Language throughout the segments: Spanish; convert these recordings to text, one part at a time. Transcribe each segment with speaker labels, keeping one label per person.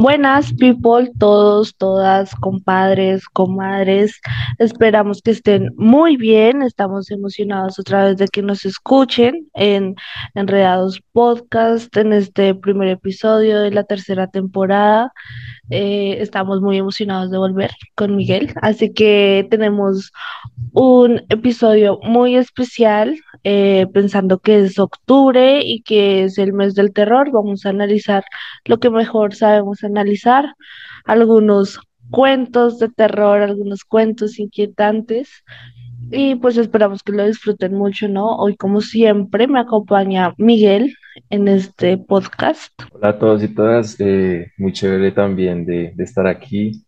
Speaker 1: Buenas, people, todos, todas, compadres, comadres. Esperamos que estén muy bien. Estamos emocionados otra vez de que nos escuchen en Enredados Podcast en este primer episodio de la tercera temporada. Eh, estamos muy emocionados de volver con Miguel, así que tenemos un episodio muy especial, eh, pensando que es octubre y que es el mes del terror. Vamos a analizar lo que mejor sabemos analizar, algunos cuentos de terror, algunos cuentos inquietantes. Y pues esperamos que lo disfruten mucho, ¿no? Hoy, como siempre, me acompaña Miguel en este podcast.
Speaker 2: Hola a todos y todas, eh, muy chévere también de, estar aquí,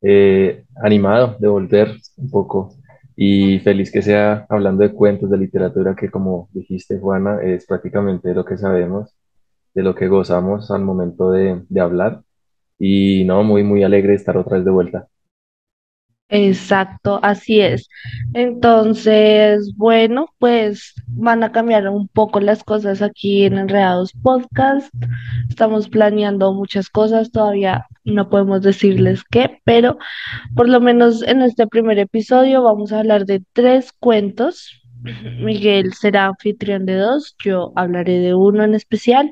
Speaker 2: eh, animado de volver un poco y feliz que sea hablando de cuentos, de literatura, que como dijiste, Juana, es prácticamente lo que sabemos, de lo que gozamos al momento de, de hablar y no, muy, muy alegre estar otra vez de vuelta.
Speaker 1: Exacto, así es. Entonces, bueno, pues van a cambiar un poco las cosas aquí en Enredados Podcast. Estamos planeando muchas cosas, todavía no podemos decirles qué, pero por lo menos en este primer episodio vamos a hablar de tres cuentos. Miguel será anfitrión de dos, yo hablaré de uno en especial.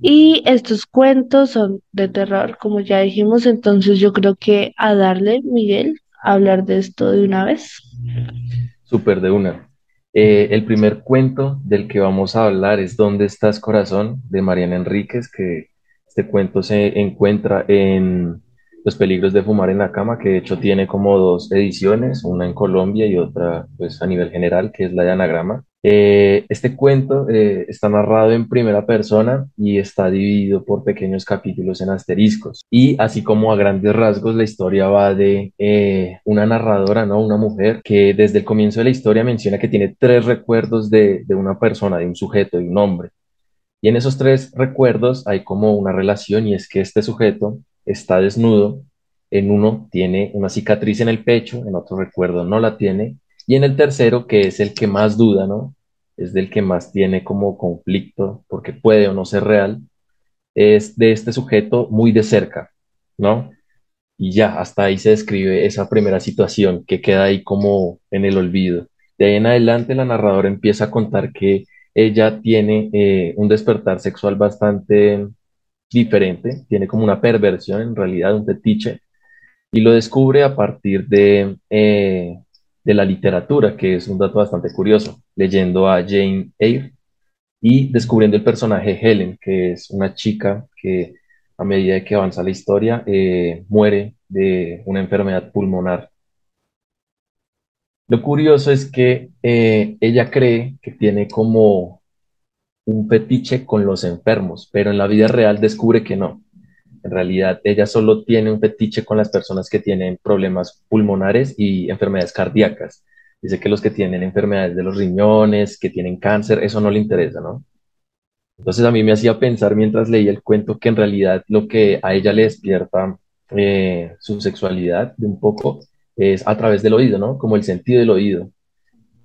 Speaker 1: Y estos cuentos son de terror, como ya dijimos, entonces yo creo que a darle, Miguel hablar de esto de una vez.
Speaker 2: Súper de una. Eh, el primer cuento del que vamos a hablar es ¿Dónde estás, corazón? de Mariana Enríquez, que este cuento se encuentra en Los peligros de fumar en la cama, que de hecho tiene como dos ediciones, una en Colombia y otra pues a nivel general, que es la de Anagrama. Eh, este cuento eh, está narrado en primera persona y está dividido por pequeños capítulos en asteriscos. Y así como a grandes rasgos, la historia va de eh, una narradora, ¿no? Una mujer que desde el comienzo de la historia menciona que tiene tres recuerdos de, de una persona, de un sujeto, de un hombre. Y en esos tres recuerdos hay como una relación y es que este sujeto está desnudo, en uno tiene una cicatriz en el pecho, en otro recuerdo no la tiene, y en el tercero, que es el que más duda, ¿no? Es del que más tiene como conflicto, porque puede o no ser real, es de este sujeto muy de cerca, ¿no? Y ya, hasta ahí se describe esa primera situación que queda ahí como en el olvido. De ahí en adelante la narradora empieza a contar que ella tiene eh, un despertar sexual bastante diferente, tiene como una perversión en realidad, un fetiche, y lo descubre a partir de, eh, de la literatura, que es un dato bastante curioso, leyendo a Jane Eyre y descubriendo el personaje Helen, que es una chica que a medida que avanza la historia eh, muere de una enfermedad pulmonar. Lo curioso es que eh, ella cree que tiene como un fetiche con los enfermos, pero en la vida real descubre que no. En realidad, ella solo tiene un fetiche con las personas que tienen problemas pulmonares y enfermedades cardíacas. Dice que los que tienen enfermedades de los riñones, que tienen cáncer, eso no le interesa, ¿no? Entonces a mí me hacía pensar mientras leía el cuento que en realidad lo que a ella le despierta eh, su sexualidad de un poco es a través del oído, ¿no? Como el sentido del oído.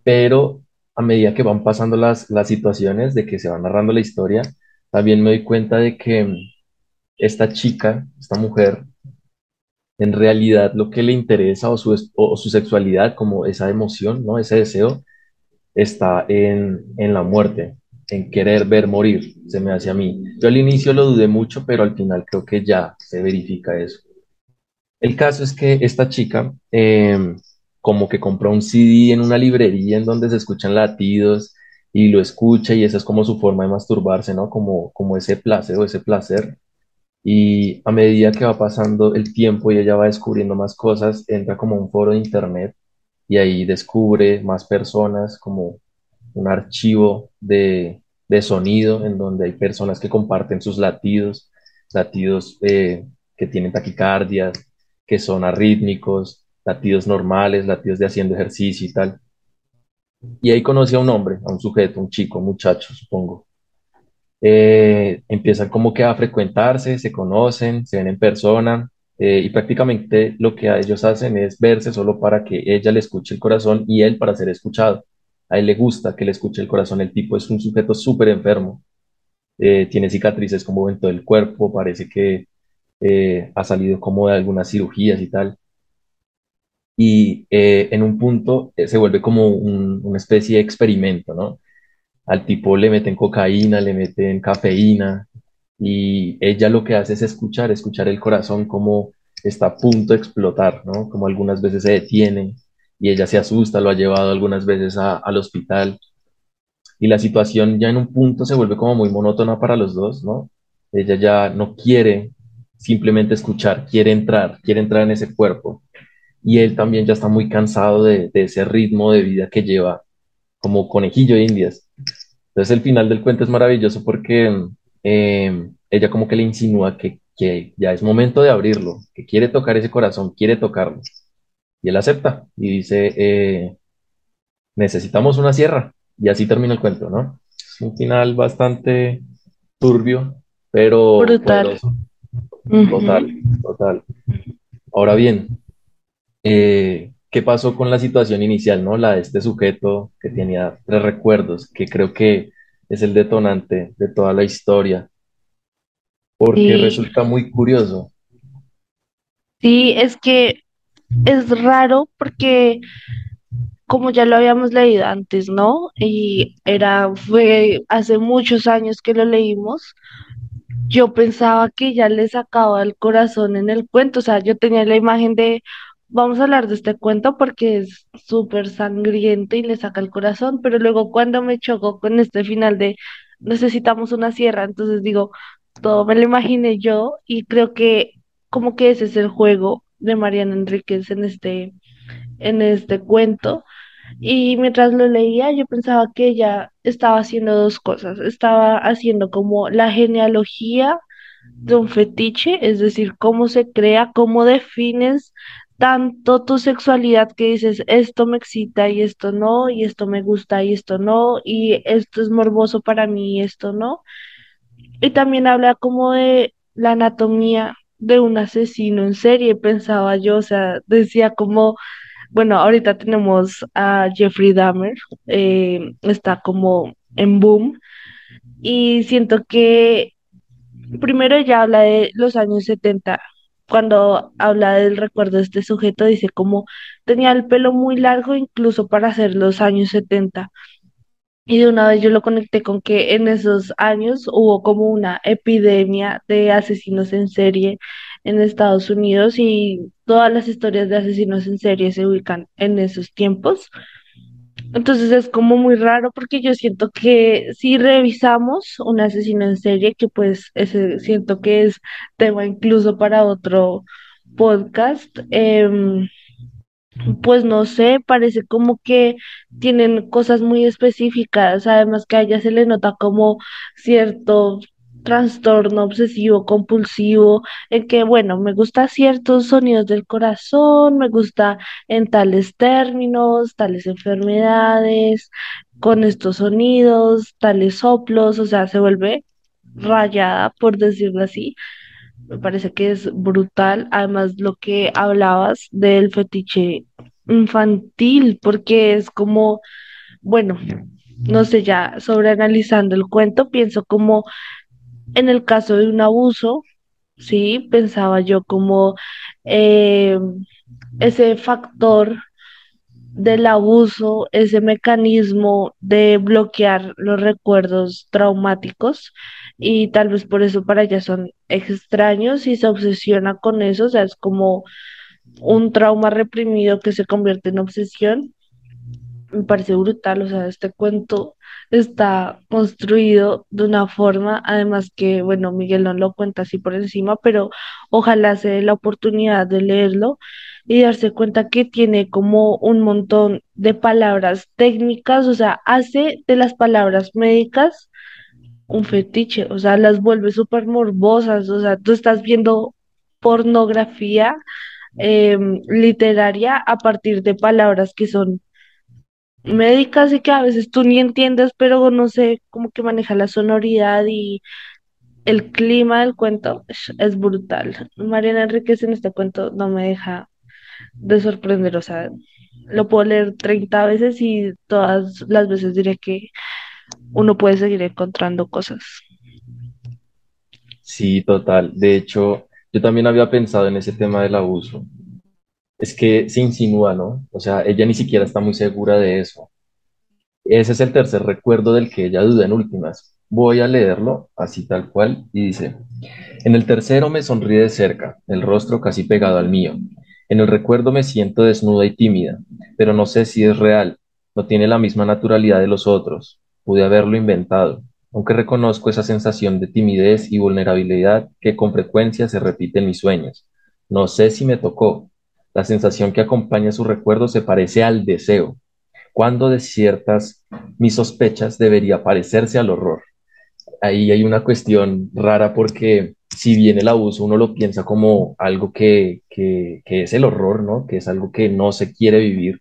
Speaker 2: Pero a medida que van pasando las, las situaciones, de que se va narrando la historia, también me doy cuenta de que esta chica, esta mujer, en realidad lo que le interesa o su, o su sexualidad, como esa emoción, ¿no? Ese deseo, está en, en la muerte, en querer ver morir, se me hace a mí. Yo al inicio lo dudé mucho, pero al final creo que ya se verifica eso. El caso es que esta chica, eh, como que compró un CD en una librería en donde se escuchan latidos y lo escucha y esa es como su forma de masturbarse, ¿no? Como, como ese placer o ese placer. Y a medida que va pasando el tiempo y ella va descubriendo más cosas, entra como un foro de internet y ahí descubre más personas, como un archivo de, de sonido en donde hay personas que comparten sus latidos, latidos eh, que tienen taquicardias, que son arrítmicos, latidos normales, latidos de haciendo ejercicio y tal. Y ahí conoce a un hombre, a un sujeto, un chico, un muchacho, supongo. Eh, empiezan como que a frecuentarse, se conocen, se ven en persona eh, y prácticamente lo que ellos hacen es verse solo para que ella le escuche el corazón y él para ser escuchado. A él le gusta que le escuche el corazón. El tipo es un sujeto súper enfermo. Eh, tiene cicatrices como en todo el cuerpo, parece que ha salido como de algunas cirugías y tal. Y en un punto se vuelve como una especie de experimento, ¿no? Al tipo le meten cocaína, le meten cafeína y ella lo que hace es escuchar, escuchar el corazón como está a punto de explotar, ¿no? Como algunas veces se detiene y ella se asusta, lo ha llevado algunas veces al hospital y la situación ya en un punto se vuelve como muy monótona para los dos, ¿no? Ella ya no quiere simplemente escuchar, quiere entrar, quiere entrar en ese cuerpo y él también ya está muy cansado de, ese ritmo de vida que lleva como conejillo de indias. Entonces el final del cuento es maravilloso porque eh, ella como que le insinúa que, que ya es momento de abrirlo, que quiere tocar ese corazón, quiere tocarlo. Y él acepta y dice, eh, necesitamos una sierra. Y así termina el cuento, ¿no? Es un final bastante turbio, pero
Speaker 1: brutal.
Speaker 2: Total, total. Ahora bien, eh, ¿qué pasó con la situación inicial, no? La de este sujeto que tenía tres recuerdos, que creo que es el detonante de toda la historia, porque resulta muy curioso.
Speaker 1: Sí, es que es raro porque como ya lo habíamos leído antes, ¿no? Y era, fue hace muchos años que lo leímos. Yo pensaba que ya le sacaba el corazón en el cuento, o sea, yo tenía la imagen de, vamos a hablar de este cuento porque es súper sangriento y le saca el corazón, pero luego cuando me chocó con este final de necesitamos una sierra, entonces digo, todo me lo imaginé yo y creo que como que ese es el juego de Mariana Enríquez en este, en este cuento. Y mientras lo leía, yo pensaba que ella estaba haciendo dos cosas. Estaba haciendo como la genealogía de un fetiche, es decir, cómo se crea, cómo defines tanto tu sexualidad que dices, esto me excita y esto no, y esto me gusta y esto no, y esto es morboso para mí y esto no. Y también habla como de la anatomía de un asesino en serie, pensaba yo, o sea, decía como, bueno, ahorita tenemos a Jeffrey Dahmer, eh, está como en boom, y siento que primero ella habla de los años 70, cuando habla del recuerdo de este sujeto, dice como tenía el pelo muy largo incluso para hacer los años 70. Y de una vez yo lo conecté con que en esos años hubo como una epidemia de asesinos en serie en Estados Unidos y todas las historias de asesinos en serie se ubican en esos tiempos. Entonces es como muy raro porque yo siento que si revisamos un asesino en serie, que pues ese siento que es tema incluso para otro podcast, eh, pues no sé, parece como que tienen cosas muy específicas, además que a ella se le nota como cierto trastorno obsesivo compulsivo, en que, bueno, me gusta ciertos sonidos del corazón, me gusta en tales términos, tales enfermedades, con estos sonidos, tales soplos, o sea, se vuelve rayada, por decirlo así me parece que es brutal. Además, lo que hablabas del fetiche infantil, porque es como, bueno, no sé, ya sobreanalizando el cuento, pienso como en el caso de un abuso, sí, pensaba yo como eh, ese factor del abuso, ese mecanismo de bloquear los recuerdos traumáticos y tal vez por eso para ella son extraños y se obsesiona con eso, o sea, es como un trauma reprimido que se convierte en obsesión. Me parece brutal, o sea, este cuento está construido de una forma, además que, bueno, Miguel no lo cuenta así por encima, pero ojalá se dé la oportunidad de leerlo y darse cuenta que tiene como un montón de palabras técnicas, o sea, hace de las palabras médicas un fetiche, o sea, las vuelve súper morbosas, o sea, tú estás viendo pornografía em, literaria a partir de palabras que son médicas y que a veces tú ni entiendes, pero no sé cómo que maneja la sonoridad y el clima del cuento es, brutal. Mariana Enríquez en este cuento no me deja de sorprender, o sea, lo puedo leer 30 veces y todas las veces diré que uno puede seguir encontrando cosas.
Speaker 2: Sí, total. De hecho, yo también había pensado en ese tema del abuso. Es que se insinúa, ¿no? O sea, ella ni siquiera está muy segura de eso. Ese es el tercer recuerdo del que ella duda en últimas. Voy a leerlo así tal cual y dice, en el tercero me sonríe de cerca, el rostro casi pegado al mío. En el recuerdo me siento desnuda y tímida, pero no sé si es real, no tiene la misma naturalidad de los otros. Pude haberlo inventado, aunque reconozco esa sensación de timidez y vulnerabilidad que con frecuencia se repite en mis sueños. No sé si me tocó. La sensación que acompaña su recuerdo se parece al deseo, cuando de ciertas mis sospechas debería parecerse al horror. Ahí hay una cuestión rara porque si bien el abuso uno lo piensa como algo que, que, que es el horror, ¿no? Que es algo que no se quiere vivir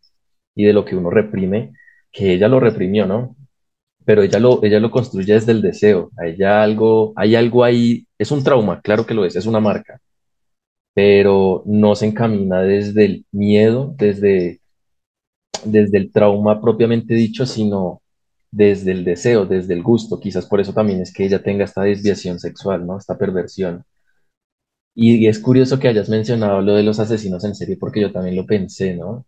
Speaker 2: y de lo que uno reprime, que ella lo reprimió, ¿no? Pero ella lo, ella lo construye desde el deseo. Hay algo, hay algo ahí, es un trauma, claro que lo es, es una marca, pero no se encamina desde el miedo, desde, desde el trauma propiamente dicho, sino desde el deseo, desde el gusto. Quizás por eso también es que ella tenga esta desviación sexual, ¿no? Esta perversión. Y, es curioso que hayas mencionado lo de los asesinos en serie, porque yo también lo pensé, ¿no?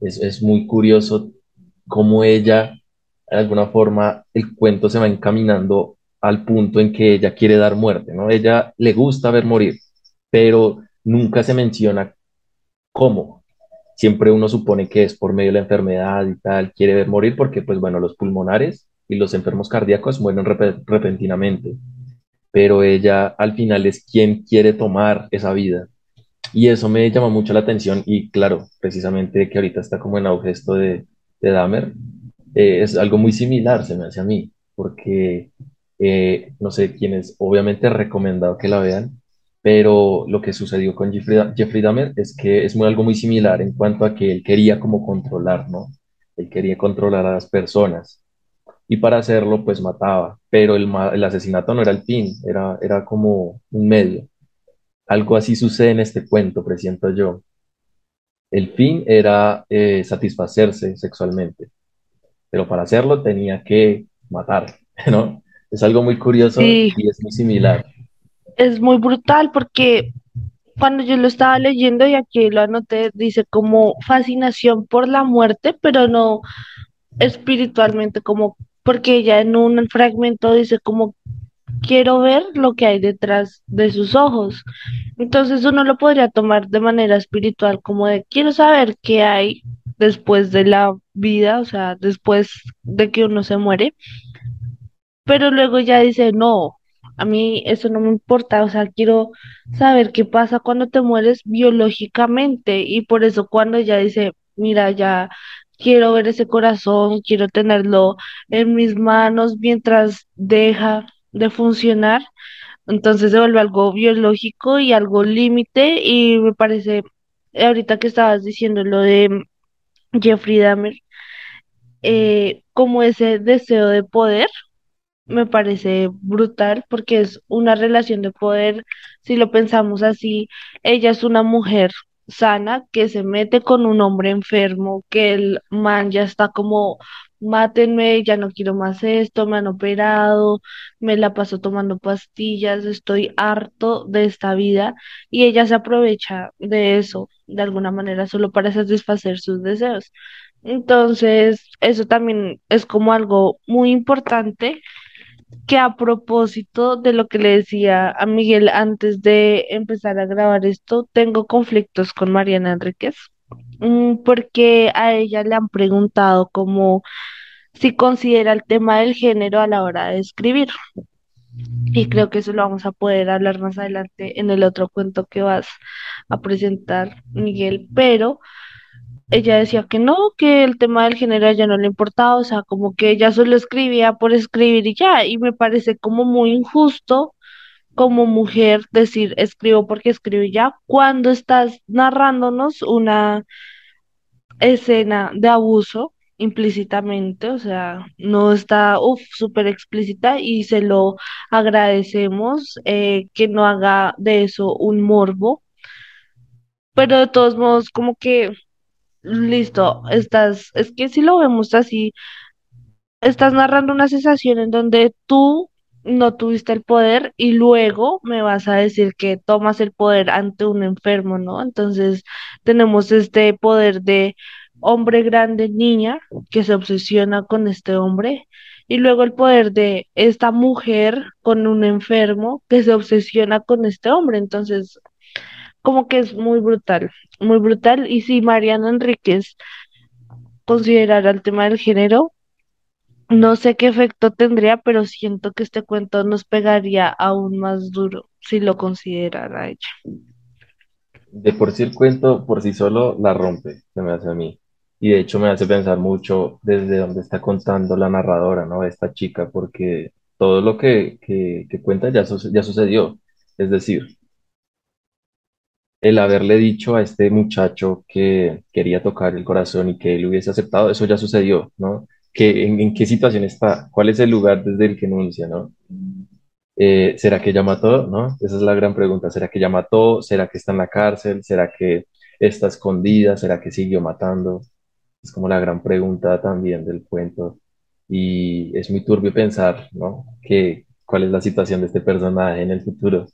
Speaker 2: Es, es muy curioso cómo ella, de alguna forma, el cuento se va encaminando al punto en que ella quiere dar muerte, ¿no? Ella le gusta ver morir, pero nunca se menciona cómo. Siempre uno supone que es por medio de la enfermedad y tal, quiere ver morir porque, pues bueno, los pulmonares y los enfermos cardíacos mueren rep repentinamente, pero ella al final es quien quiere tomar esa vida y eso me llama mucho la atención y claro, precisamente que ahorita está como en auge esto de, de Dahmer, eh, es algo muy similar, se me hace a mí, porque eh, no sé quiénes, obviamente he recomendado que la vean, pero lo que sucedió con Jeffrey, Jeffrey Dahmer es que es muy, algo muy similar en cuanto a que él quería como controlar, ¿no? Él quería controlar a las personas y para hacerlo pues mataba, pero el, el asesinato no era el fin, era, era como un medio. Algo así sucede en este cuento, presiento yo. El fin era eh, satisfacerse sexualmente, pero para hacerlo tenía que matar, ¿no? Es algo muy curioso
Speaker 1: Sí,
Speaker 2: y es muy similar.
Speaker 1: Es muy brutal porque cuando yo lo estaba leyendo y aquí lo anoté, dice como fascinación por la muerte, pero no espiritualmente, como porque ya en un fragmento dice como quiero ver lo que hay detrás de sus ojos. Entonces uno lo podría tomar de manera espiritual, como de quiero saber qué hay después de la vida, o sea, después de que uno se muere, pero luego ya dice, no, a mí eso no me importa, o sea, quiero saber qué pasa cuando te mueres biológicamente y por eso cuando ella dice, mira, ya quiero ver ese corazón, quiero tenerlo en mis manos mientras deja de funcionar entonces se vuelve algo biológico y algo límite y me parece, eh, ahorita que estabas diciendo lo de Jeffrey Dahmer, eh, como ese deseo de poder, me parece brutal porque es una relación de poder, si lo pensamos así, ella es una mujer sana que se mete con un hombre enfermo, que el man ya está como, mátenme, ya no quiero más esto, me han operado, me la paso tomando pastillas, estoy harto de esta vida y ella se aprovecha de eso de alguna manera solo para satisfacer sus deseos. Entonces, eso también es como algo muy importante que a propósito de lo que le decía a Miguel antes de empezar a grabar esto, tengo conflictos con Mariana Enríquez, mm, porque a ella le han preguntado como si considera el tema del género a la hora de escribir. Y creo que eso lo vamos a poder hablar más adelante en el otro cuento que vas a presentar, Miguel, pero ella decía que no, que el tema del género a ella no le importaba, o sea, como que ella solo escribía por escribir y ya, y me parece como muy injusto como mujer decir escribo porque escribo y ya, cuando estás narrándonos una escena de abuso implícitamente, o sea, no está, súper explícita y se lo agradecemos eh, que no haga de eso un morbo, pero de todos modos, como que Listo, estás, es que si lo vemos así, estás narrando una sensación en donde tú no tuviste el poder y luego me vas a decir que tomas el poder ante un enfermo, ¿no? Entonces tenemos este poder de hombre grande, niña, que se obsesiona con este hombre, y luego el poder de esta mujer con un enfermo que se obsesiona con este hombre. Entonces, como que es muy brutal, muy brutal. Y si Mariana Enríquez considerara el tema del género, no sé qué efecto tendría, pero siento que este cuento nos pegaría aún más duro si lo considerara ella.
Speaker 2: De por sí el cuento por sí solo la rompe, se me hace a mí. Y de hecho me hace pensar mucho desde donde está contando la narradora, ¿no? Esta chica, porque todo lo que, que, que cuenta ya, su- ya sucedió. Es decir, el haberle dicho a este muchacho que quería tocar el corazón y que él hubiese aceptado, eso ya sucedió, ¿no? Que, en, qué situación está? ¿Cuál es el lugar desde el que enuncia, ¿no? Eh, ¿será que ella mató? ¿No? Esa es la gran pregunta. ¿Será que ella mató? ¿Será que está en la cárcel? ¿Será que está escondida? ¿Será que siguió matando? Es como la gran pregunta también del cuento. Y es muy turbio pensar, ¿no? Que, ¿cuál es la situación de este personaje en el futuro?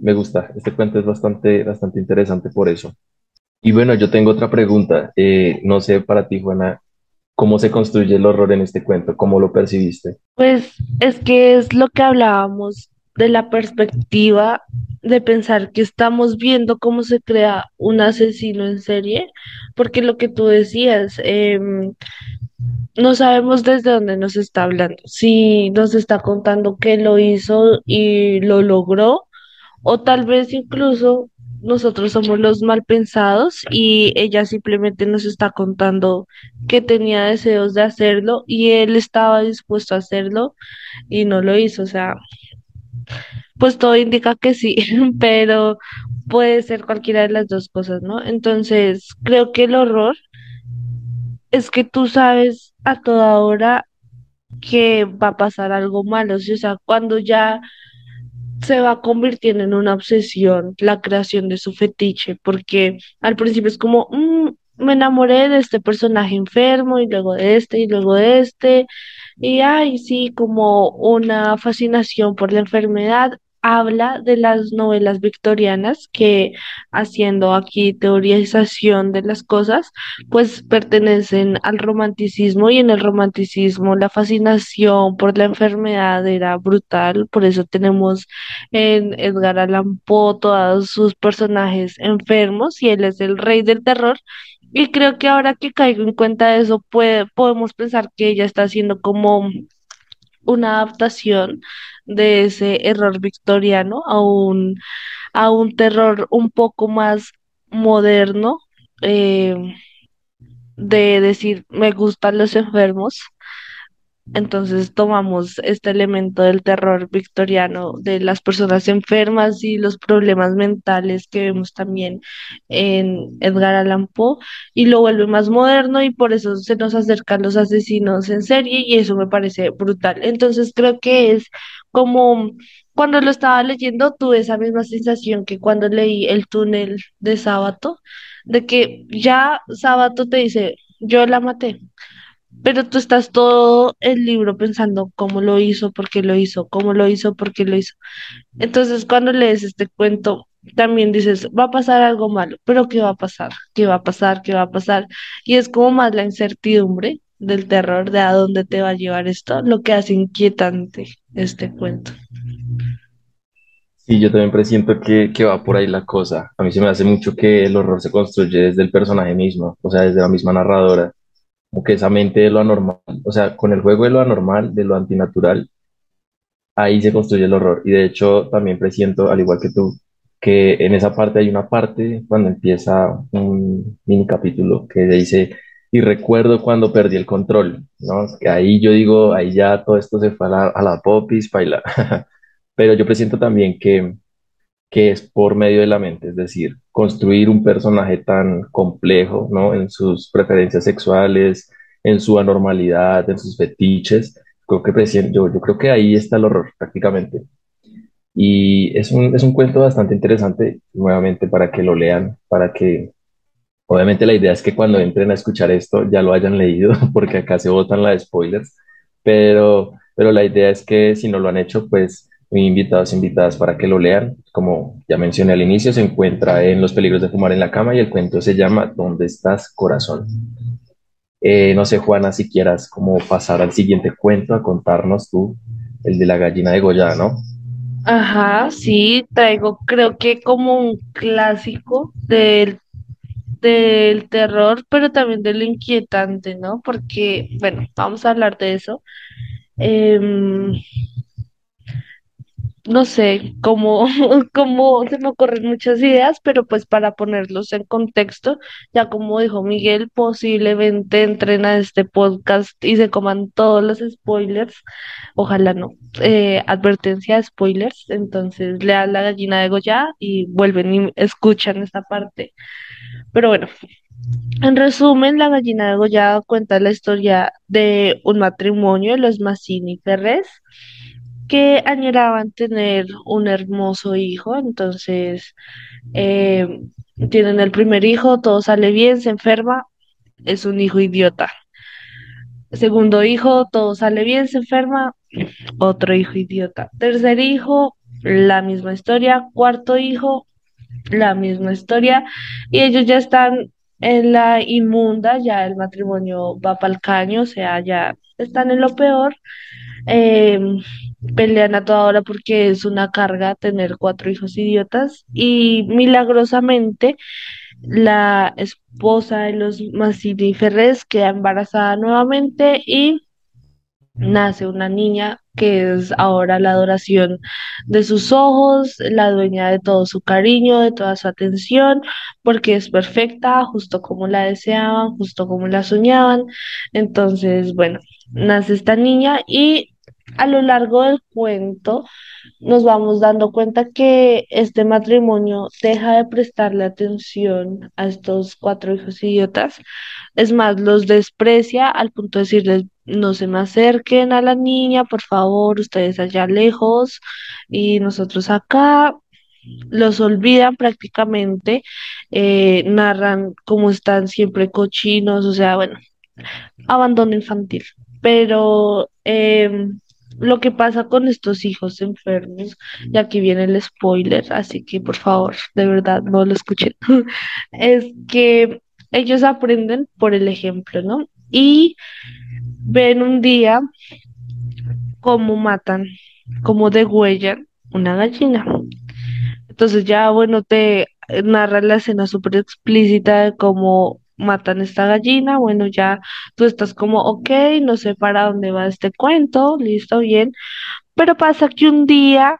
Speaker 2: Me gusta. Este cuento es bastante, bastante interesante por eso. Y bueno, yo tengo otra pregunta. Eh, no sé para ti, Juana, ¿cómo se construye el horror en este cuento? ¿Cómo lo percibiste?
Speaker 1: Pues es que es lo que hablábamos de la perspectiva de pensar que estamos viendo cómo se crea un asesino en serie, porque lo que tú decías, em, no sabemos desde dónde nos está hablando, si nos está contando que lo hizo y lo logró O tal vez incluso nosotros somos los mal pensados y ella simplemente nos está contando que tenía deseos de hacerlo y él estaba dispuesto a hacerlo y no lo hizo. O sea, pues todo indica que sí, pero puede ser cualquiera de las dos cosas, ¿no? Entonces, creo que el horror es que tú sabes a toda hora que va a pasar algo malo. O sea, cuando ya se va convirtiendo en una obsesión la creación de su fetiche, porque al principio es como, "Mm, me enamoré de este personaje enfermo y luego de este y luego de este, y ay, sí, como una fascinación por la enfermedad. Habla de las novelas victorianas que, haciendo aquí teorización de las cosas, pues pertenecen al romanticismo y en el romanticismo la fascinación por la enfermedad era brutal, por eso tenemos en Edgar Allan Poe todos sus personajes enfermos y él es el rey del terror. Y creo que ahora que caigo en cuenta de eso, puede, podemos pensar que ella está haciendo como una adaptación de ese error victoriano a un, a un terror un poco más moderno, eh, de decir, me gustan los enfermos entonces tomamos este elemento del terror victoriano, de las personas enfermas y los problemas mentales que vemos también en Edgar Allan Poe y lo vuelve más moderno y por eso se nos acercan los asesinos en serie y eso me parece brutal. Entonces creo que es como cuando lo estaba leyendo tuve esa misma sensación que cuando leí El túnel de Sábato, de que ya Sábato te dice, yo la maté pero tú estás todo el libro pensando cómo lo hizo, por qué lo hizo, cómo lo hizo, por qué lo hizo. Entonces, cuando lees este cuento, también dices, va a pasar algo malo, pero ¿qué va a pasar? ¿Qué va a pasar? ¿Qué va a pasar? Y es como más la incertidumbre del terror de a dónde te va a llevar esto, lo que hace inquietante este cuento.
Speaker 2: Sí, yo también presiento que, que va por ahí la cosa. A mí se me hace mucho que el horror se construye desde el personaje mismo, o sea, desde la misma narradora, como que esa mente de lo anormal, o sea, con el juego de lo anormal, de lo antinatural, ahí se construye el horror. Y de hecho, también presiento, al igual que tú, que en esa parte hay una parte cuando empieza un mini capítulo que dice, y recuerdo cuando perdí el control, ¿no? Que ahí yo digo, ahí ya todo esto se fue a la, a la popis, baila. Pero yo presiento también que que es por medio de la mente, es decir, construir un personaje tan complejo, ¿no? En sus preferencias sexuales, en su anormalidad, en sus fetiches. Creo que presi- yo, yo creo que ahí está el horror prácticamente. Y es un, es un cuento bastante interesante, nuevamente, para que lo lean, para que, obviamente la idea es que cuando entren a escuchar esto ya lo hayan leído, porque acá se botan las spoilers, pero pero la idea es que si no lo han hecho, pues invitados, invitadas para que lo lean. Como ya mencioné al inicio, se encuentra en Los peligros de fumar en la cama y el cuento se llama ¿Dónde estás, corazón? Eh, no sé, Juana, si quieras como pasar al siguiente cuento a contarnos tú, el de la gallina de Goya, ¿no?
Speaker 1: Ajá, sí, traigo creo que como un clásico del, del terror, pero también de lo inquietante, ¿no? Porque, bueno, vamos a hablar de eso. Em, no sé, cómo, cómo se me ocurren muchas ideas, pero pues para ponerlos en contexto, ya como dijo Miguel, posiblemente entren a este podcast y se coman todos los spoilers, ojalá no, eh, advertencia de spoilers, entonces lean la gallina de Goya y vuelven y escuchan esta parte. Pero bueno, en resumen, la gallina de Goya cuenta la historia de un matrimonio, los Mazzini Ferrés, que añoraban tener un hermoso hijo, entonces eh, tienen el primer hijo, todo sale bien, se enferma, es un hijo idiota. Segundo hijo, todo sale bien, se enferma, otro hijo idiota. Tercer hijo, la misma historia. Cuarto hijo, la misma historia. Y ellos ya están en la inmunda, ya el matrimonio va para el caño, o sea, ya están en lo peor. Eh, pelean a toda hora porque es una carga tener cuatro hijos idiotas y milagrosamente la esposa de los Massini Ferrés queda embarazada nuevamente y nace una niña que es ahora la adoración de sus ojos, la dueña de todo su cariño, de toda su atención, porque es perfecta, justo como la deseaban, justo como la soñaban. Entonces, bueno, nace esta niña y a lo largo del cuento nos vamos dando cuenta que este matrimonio deja de prestarle atención a estos cuatro hijos idiotas. Es más, los desprecia al punto de decirles, no se me acerquen a la niña, por favor, ustedes allá lejos y nosotros acá. Los olvidan prácticamente, eh, narran cómo están siempre cochinos, o sea, bueno, abandono infantil. Pero em, lo que pasa con estos hijos enfermos, y aquí viene el spoiler, así que por favor, de verdad, no lo escuchen, es que ellos aprenden por el ejemplo, ¿no? Y ven un día cómo matan, cómo degüellan una gallina. Entonces ya, bueno, te narra la escena súper explícita de cómo matan esta gallina, bueno, ya tú estás como, ok, no sé para dónde va este cuento, listo, bien, pero pasa que un día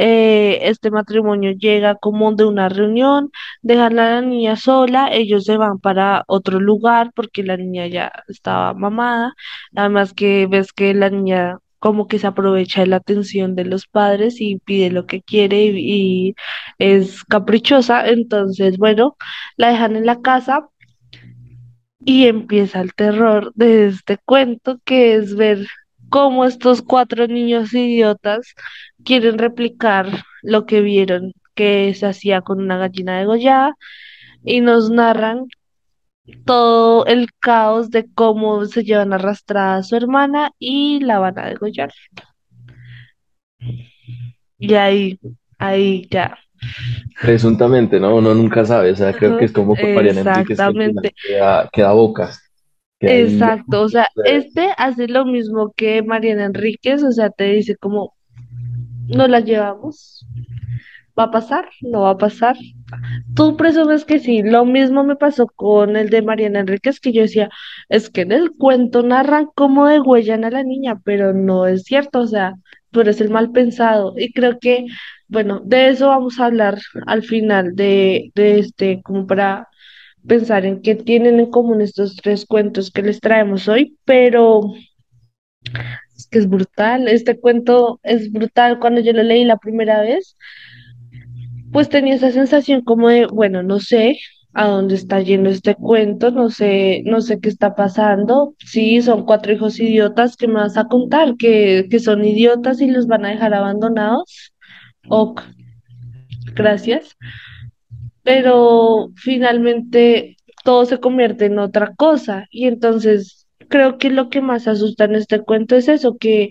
Speaker 1: eh, este matrimonio llega como de una reunión, dejan a la niña sola, ellos se van para otro lugar porque la niña ya estaba mamada, además que ves que la niña como que se aprovecha de la atención de los padres y pide lo que quiere y, y es caprichosa, entonces bueno, la dejan en la casa y empieza el terror de este cuento, que es ver cómo estos cuatro niños idiotas quieren replicar lo que vieron que se hacía con una gallina degollada y nos narran todo el caos de cómo se llevan arrastrada a su hermana y la van a degollar. Y ahí, ahí ya
Speaker 2: Presuntamente, ¿no? Uno nunca sabe, o sea, creo que es como Mariana Enríquez que queda, queda boca, que ahí
Speaker 1: Exacto, o sea, este hace lo mismo que Mariana Enríquez, o sea, te dice como, no la llevamos, va a pasar, no va a pasar. Tú presumes que sí, lo mismo me pasó con el de Mariana Enríquez, que yo decía, es que en el cuento narran cómo degüellan a la niña, pero no es cierto, o sea, tú eres el mal pensado, y creo que, bueno, de eso vamos a hablar al final de, de este, como para pensar en qué tienen en común estos tres cuentos que les traemos hoy, pero es que es brutal, este cuento es brutal. Cuando yo lo leí la primera vez, pues tenía esa sensación como de, bueno, no sé a dónde está yendo este cuento, no sé, no sé qué está pasando. Sí, son cuatro hijos idiotas que me vas a contar, que, que son idiotas y los van a dejar abandonados. Ok, gracias. Pero finalmente todo se convierte en otra cosa. Y entonces creo que lo que más asusta en este cuento es eso, que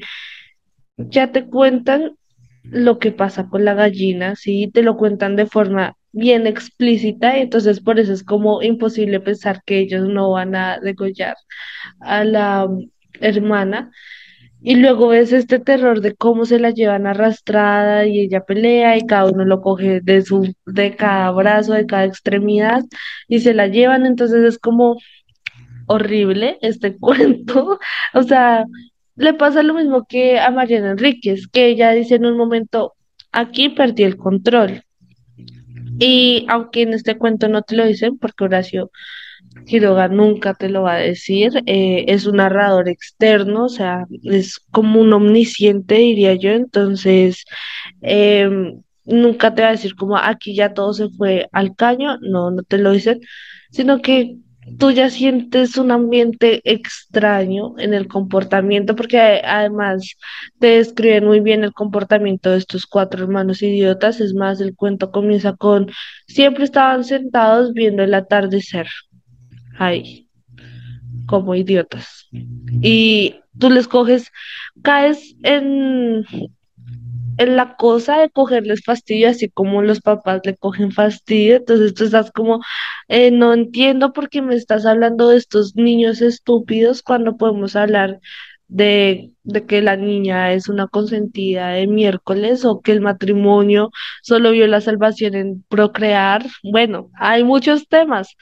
Speaker 1: ya te cuentan lo que pasa con la gallina, ¿sí? Te lo cuentan de forma bien explícita y entonces por eso es como imposible pensar que ellos no van a degollar a la mm, hermana. Y luego ves este terror de cómo se la llevan arrastrada y ella pelea y cada uno lo coge de su, de cada brazo, de cada extremidad y se la llevan. Entonces es como horrible este cuento. O sea, le pasa lo mismo que a Mariana Enríquez, que ella dice en un momento, aquí perdí el control. Y aunque en este cuento no te lo dicen, porque Horacio Quiroga nunca te lo va a decir, eh, es un narrador externo, o sea, es como un omnisciente, diría yo, entonces em, nunca te va a decir como aquí ya todo se fue al caño, no, no te lo dicen, sino que tú ya sientes un ambiente extraño en el comportamiento, porque además te describen muy bien el comportamiento de estos cuatro hermanos idiotas, es más, el cuento comienza con siempre estaban sentados viendo el atardecer ahí, como idiotas. Y tú les coges, caes en, en la cosa de cogerles fastidio, así como los papás le cogen fastidio. Entonces tú estás como, eh, no entiendo por qué me estás hablando de estos niños estúpidos cuando podemos hablar de, de que la niña es una consentida de miércoles o que el matrimonio solo vio la salvación en procrear. Bueno, hay muchos temas.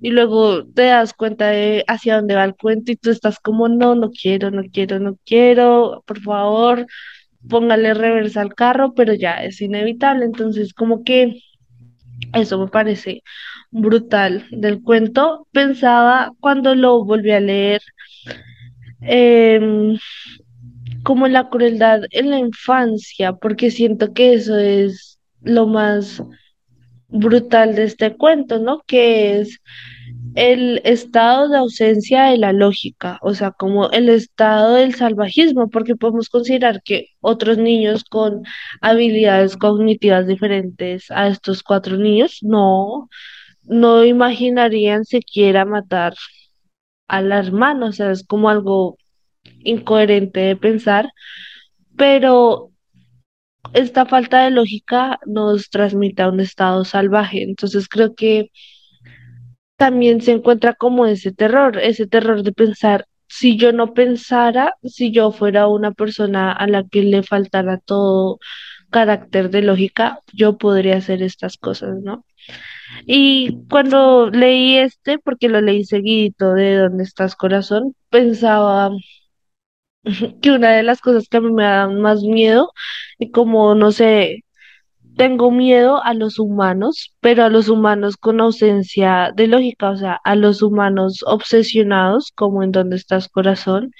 Speaker 1: Y luego te das cuenta de hacia dónde va el cuento y tú estás como, no, no quiero, no quiero, no quiero, por favor póngale reversa al carro, pero ya es inevitable. Entonces, como que eso me parece brutal del cuento. Pensaba cuando lo volví a leer, em, como la crueldad en la infancia, porque siento que eso es lo más brutal de este cuento, ¿no? Que es el estado de ausencia de la lógica, o sea, como el estado del salvajismo, porque podemos considerar que otros niños con habilidades cognitivas diferentes a estos cuatro niños no, no imaginarían siquiera matar a la hermana, o sea, es como algo incoherente de pensar, pero esta falta de lógica nos transmite a un estado salvaje, entonces creo que también se encuentra como ese terror, ese terror de pensar, si yo no pensara, si yo fuera una persona a la que le faltara todo carácter de lógica, yo podría hacer estas cosas, ¿no? Y cuando leí este, porque lo leí seguidito de ¿Dónde estás, corazón? Pensaba que una de las cosas que a mí me dan más miedo, y como, no sé, tengo miedo a los humanos, pero a los humanos con ausencia de lógica, o sea, a los humanos obsesionados, como en Dónde estás corazón,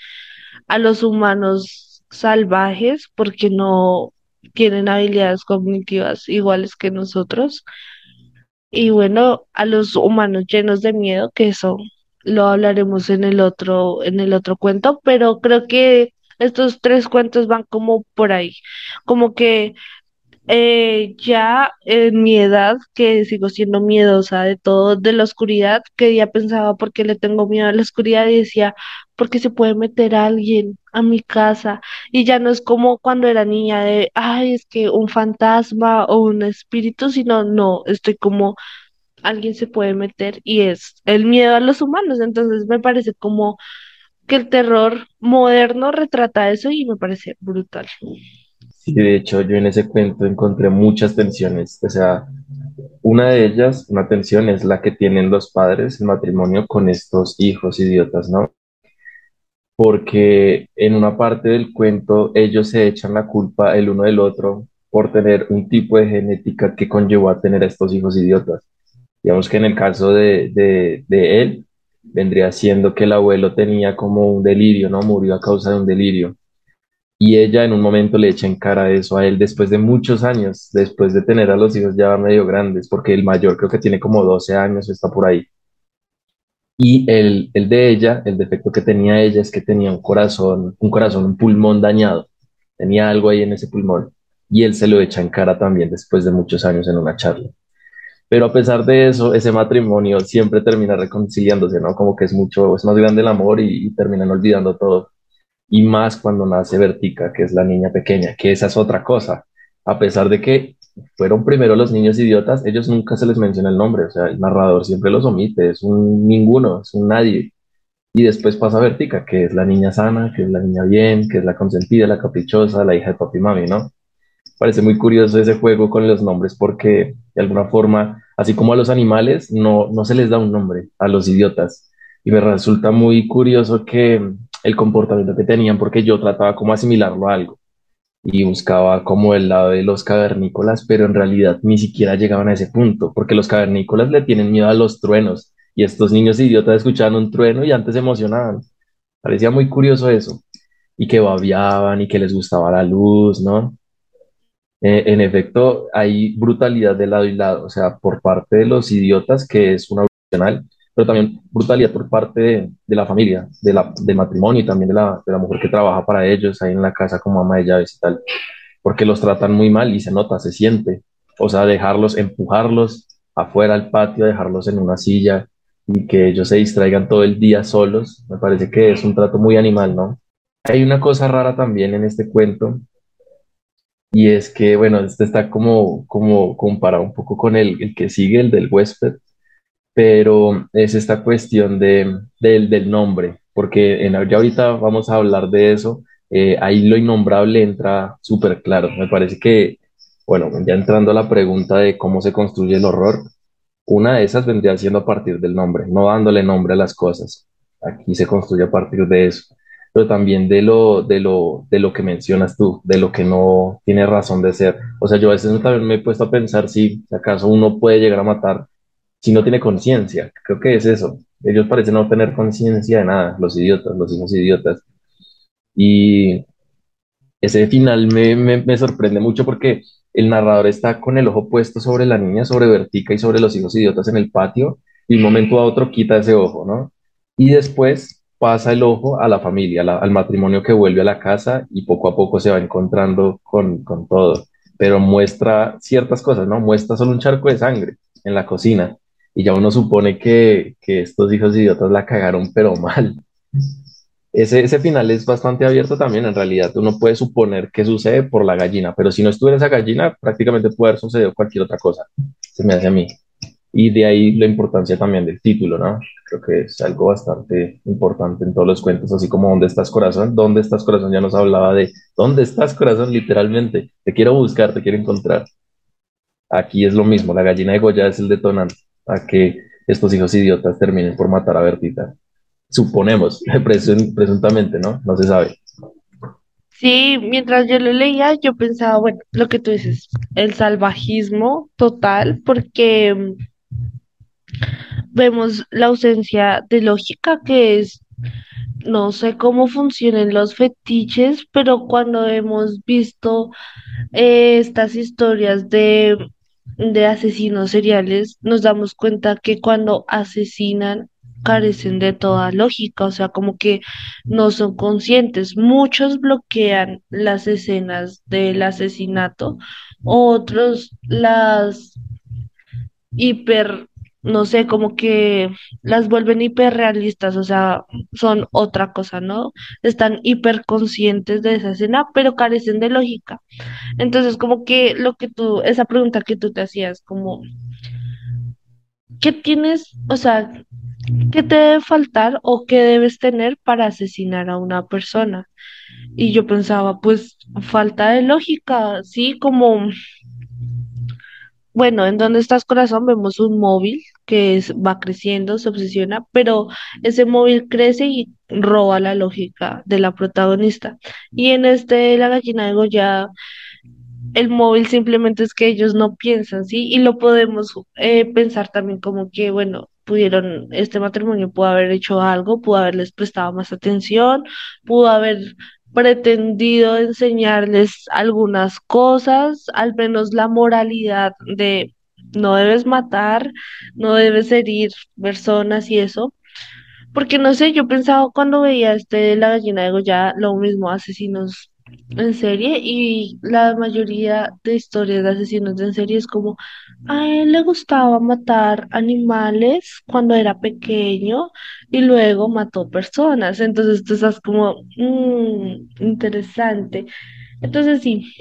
Speaker 1: a los humanos salvajes, porque no tienen habilidades cognitivas iguales que nosotros, y bueno, a los humanos llenos de miedo, que eso lo hablaremos en el otro, en el otro cuento, pero creo que estos tres cuentos van como por ahí, como que eh, ya en mi edad, que sigo siendo miedosa de todo, de la oscuridad, que ya pensaba por qué le tengo miedo a la oscuridad y decía, porque se puede meter alguien a mi casa. Y ya no es como cuando era niña de, ay, es que un fantasma o un espíritu, sino no, estoy como alguien se puede meter y es el miedo a los humanos. Entonces me parece como que el terror moderno retrata eso y me parece brutal.
Speaker 2: Sí, de hecho, yo en ese cuento encontré muchas tensiones. O sea, una de ellas, una tensión, es la que tienen los padres, el matrimonio con estos hijos idiotas, ¿no? Porque en una parte del cuento ellos se echan la culpa el uno del otro por tener un tipo de genética que conllevó a tener a estos hijos idiotas. Digamos que en el caso de, de, de él, vendría siendo que el abuelo tenía como un delirio, ¿no? Murió a causa de un delirio y ella en un momento le echa en cara eso a él después de muchos años, después de tener a los hijos ya medio grandes, porque el mayor creo que tiene como 12 años, está por ahí. Y el, el de ella, el defecto que tenía ella es que tenía un corazón, un corazón, un pulmón dañado. Tenía algo ahí en ese pulmón. Y él se lo echa en cara también después de muchos años en una charla. Pero a pesar de eso, ese matrimonio siempre termina reconciliándose, ¿no? Como que es mucho, es más grande el amor y, y terminan olvidando todo. Y más cuando nace Vertica, que es la niña pequeña, que esa es otra cosa. A pesar de que fueron primero los niños idiotas, ellos nunca se les menciona el nombre, o sea, el narrador siempre los omite, es un ninguno, es un nadie. Y después pasa Vertica, que es la niña sana, que es la niña bien, que es la consentida, la caprichosa, la hija de papi y mami, ¿no? Parece muy curioso ese juego con los nombres porque de alguna forma, así como a los animales, no, no se les da un nombre a los idiotas. Y me resulta muy curioso que el comportamiento que tenían porque yo trataba como asimilarlo a algo y buscaba como el lado de los cavernícolas, pero en realidad ni siquiera llegaban a ese punto, porque los cavernícolas le tienen miedo a los truenos y estos niños idiotas escuchaban un trueno y antes se emocionaban. Parecía muy curioso eso, y que babiaban y que les gustaba la luz, ¿no? Eh, en efecto, hay brutalidad de lado y lado, o sea, por parte de los idiotas, que es una opcional, pero también brutalidad por parte de, de la familia, de la, del matrimonio y también de la, de la mujer que trabaja para ellos ahí en la casa como ama de llaves y tal, porque los tratan muy mal y se nota, se siente. O sea, dejarlos, empujarlos afuera al patio, dejarlos en una silla y que ellos se distraigan todo el día solos, me parece que es un trato muy animal, ¿no? Hay una cosa rara también en este cuento y es que, bueno, este está como, como comparado un poco con el, el que sigue, el del huésped, pero es esta cuestión de, del, del nombre, porque en, ya ahorita vamos a hablar de eso, eh, ahí lo innombrable entra súper claro. Me parece que, bueno, ya entrando a la pregunta de cómo se construye el horror, una de esas vendría siendo a partir del nombre, no dándole nombre a las cosas. Aquí se construye a partir de eso, pero también de lo, de lo, de lo que mencionas tú, de lo que no tiene razón de ser. O sea, yo a veces también me he puesto a pensar si acaso uno puede llegar a matar si no tiene conciencia. Creo que es eso. Ellos parecen no tener conciencia de nada, los idiotas, los hijos idiotas. Y ese final me, me, sorprende mucho porque el narrador está con el ojo puesto sobre la niña, sobre Vertica y sobre los hijos idiotas en el patio, y de un momento a otro quita ese ojo, ¿no? Y después pasa el ojo a la familia, al matrimonio que vuelve a la casa y poco a poco se va encontrando con, con todo, pero muestra ciertas cosas, ¿no? Muestra solo un charco de sangre en la cocina y ya uno supone que, que estos hijos idiotas la cagaron, pero mal. Ese, ese final es bastante abierto también, en realidad uno puede suponer que sucede por la gallina, pero si no estuviera esa gallina, prácticamente puede haber sucedido cualquier otra cosa, se me hace a mí. Y de ahí la importancia también del título, ¿no? Creo que es algo bastante importante en todos los cuentos, así como ¿Dónde estás corazón? ¿Dónde estás corazón? Ya nos hablaba de ¿Dónde estás corazón? Literalmente, te quiero buscar, te quiero encontrar. Aquí es lo mismo, la gallina de Goya es el detonante a que estos hijos idiotas terminen por matar a Bertita. Suponemos, presuntamente, ¿no? No se sabe.
Speaker 1: Sí, mientras yo lo leía, yo pensaba, bueno, lo que tú dices, el salvajismo total, porque mm, vemos la ausencia de lógica que es, no sé cómo funcionan los fetiches, pero cuando hemos visto eh, estas historias de de asesinos seriales, nos damos cuenta que cuando asesinan carecen de toda lógica, o sea, como que no son conscientes. Muchos bloquean las escenas del asesinato, otros las hiper no sé, como que las vuelven hiperrealistas, o sea, son otra cosa, ¿no? Están hiperconscientes de esa escena, pero carecen de lógica. Entonces, como que lo que tú, esa pregunta que tú te hacías, como, ¿qué tienes, o sea, qué te debe faltar o qué debes tener para asesinar a una persona? Y yo pensaba, pues, falta de lógica, sí, como bueno, en donde estás corazón vemos un móvil que va creciendo, se obsesiona, pero ese móvil crece y roba la lógica de la protagonista. Y en este La gallina de Goya, el móvil simplemente es que ellos no piensan, ¿sí? Y lo podemos eh, pensar también como que, bueno, pudieron, este matrimonio pudo haber hecho algo, pudo haberles prestado más atención, pudo haber pretendido enseñarles algunas cosas, al menos la moralidad de no debes matar, no debes herir personas y eso. Porque no sé, yo pensaba cuando veía este La gallina de Goya, lo mismo, asesinos en serie, y la mayoría de historias de asesinos en serie es como A él le gustaba matar animales cuando era pequeño y luego mató personas. Entonces tú estás como, "Mm, interesante. Entonces sí,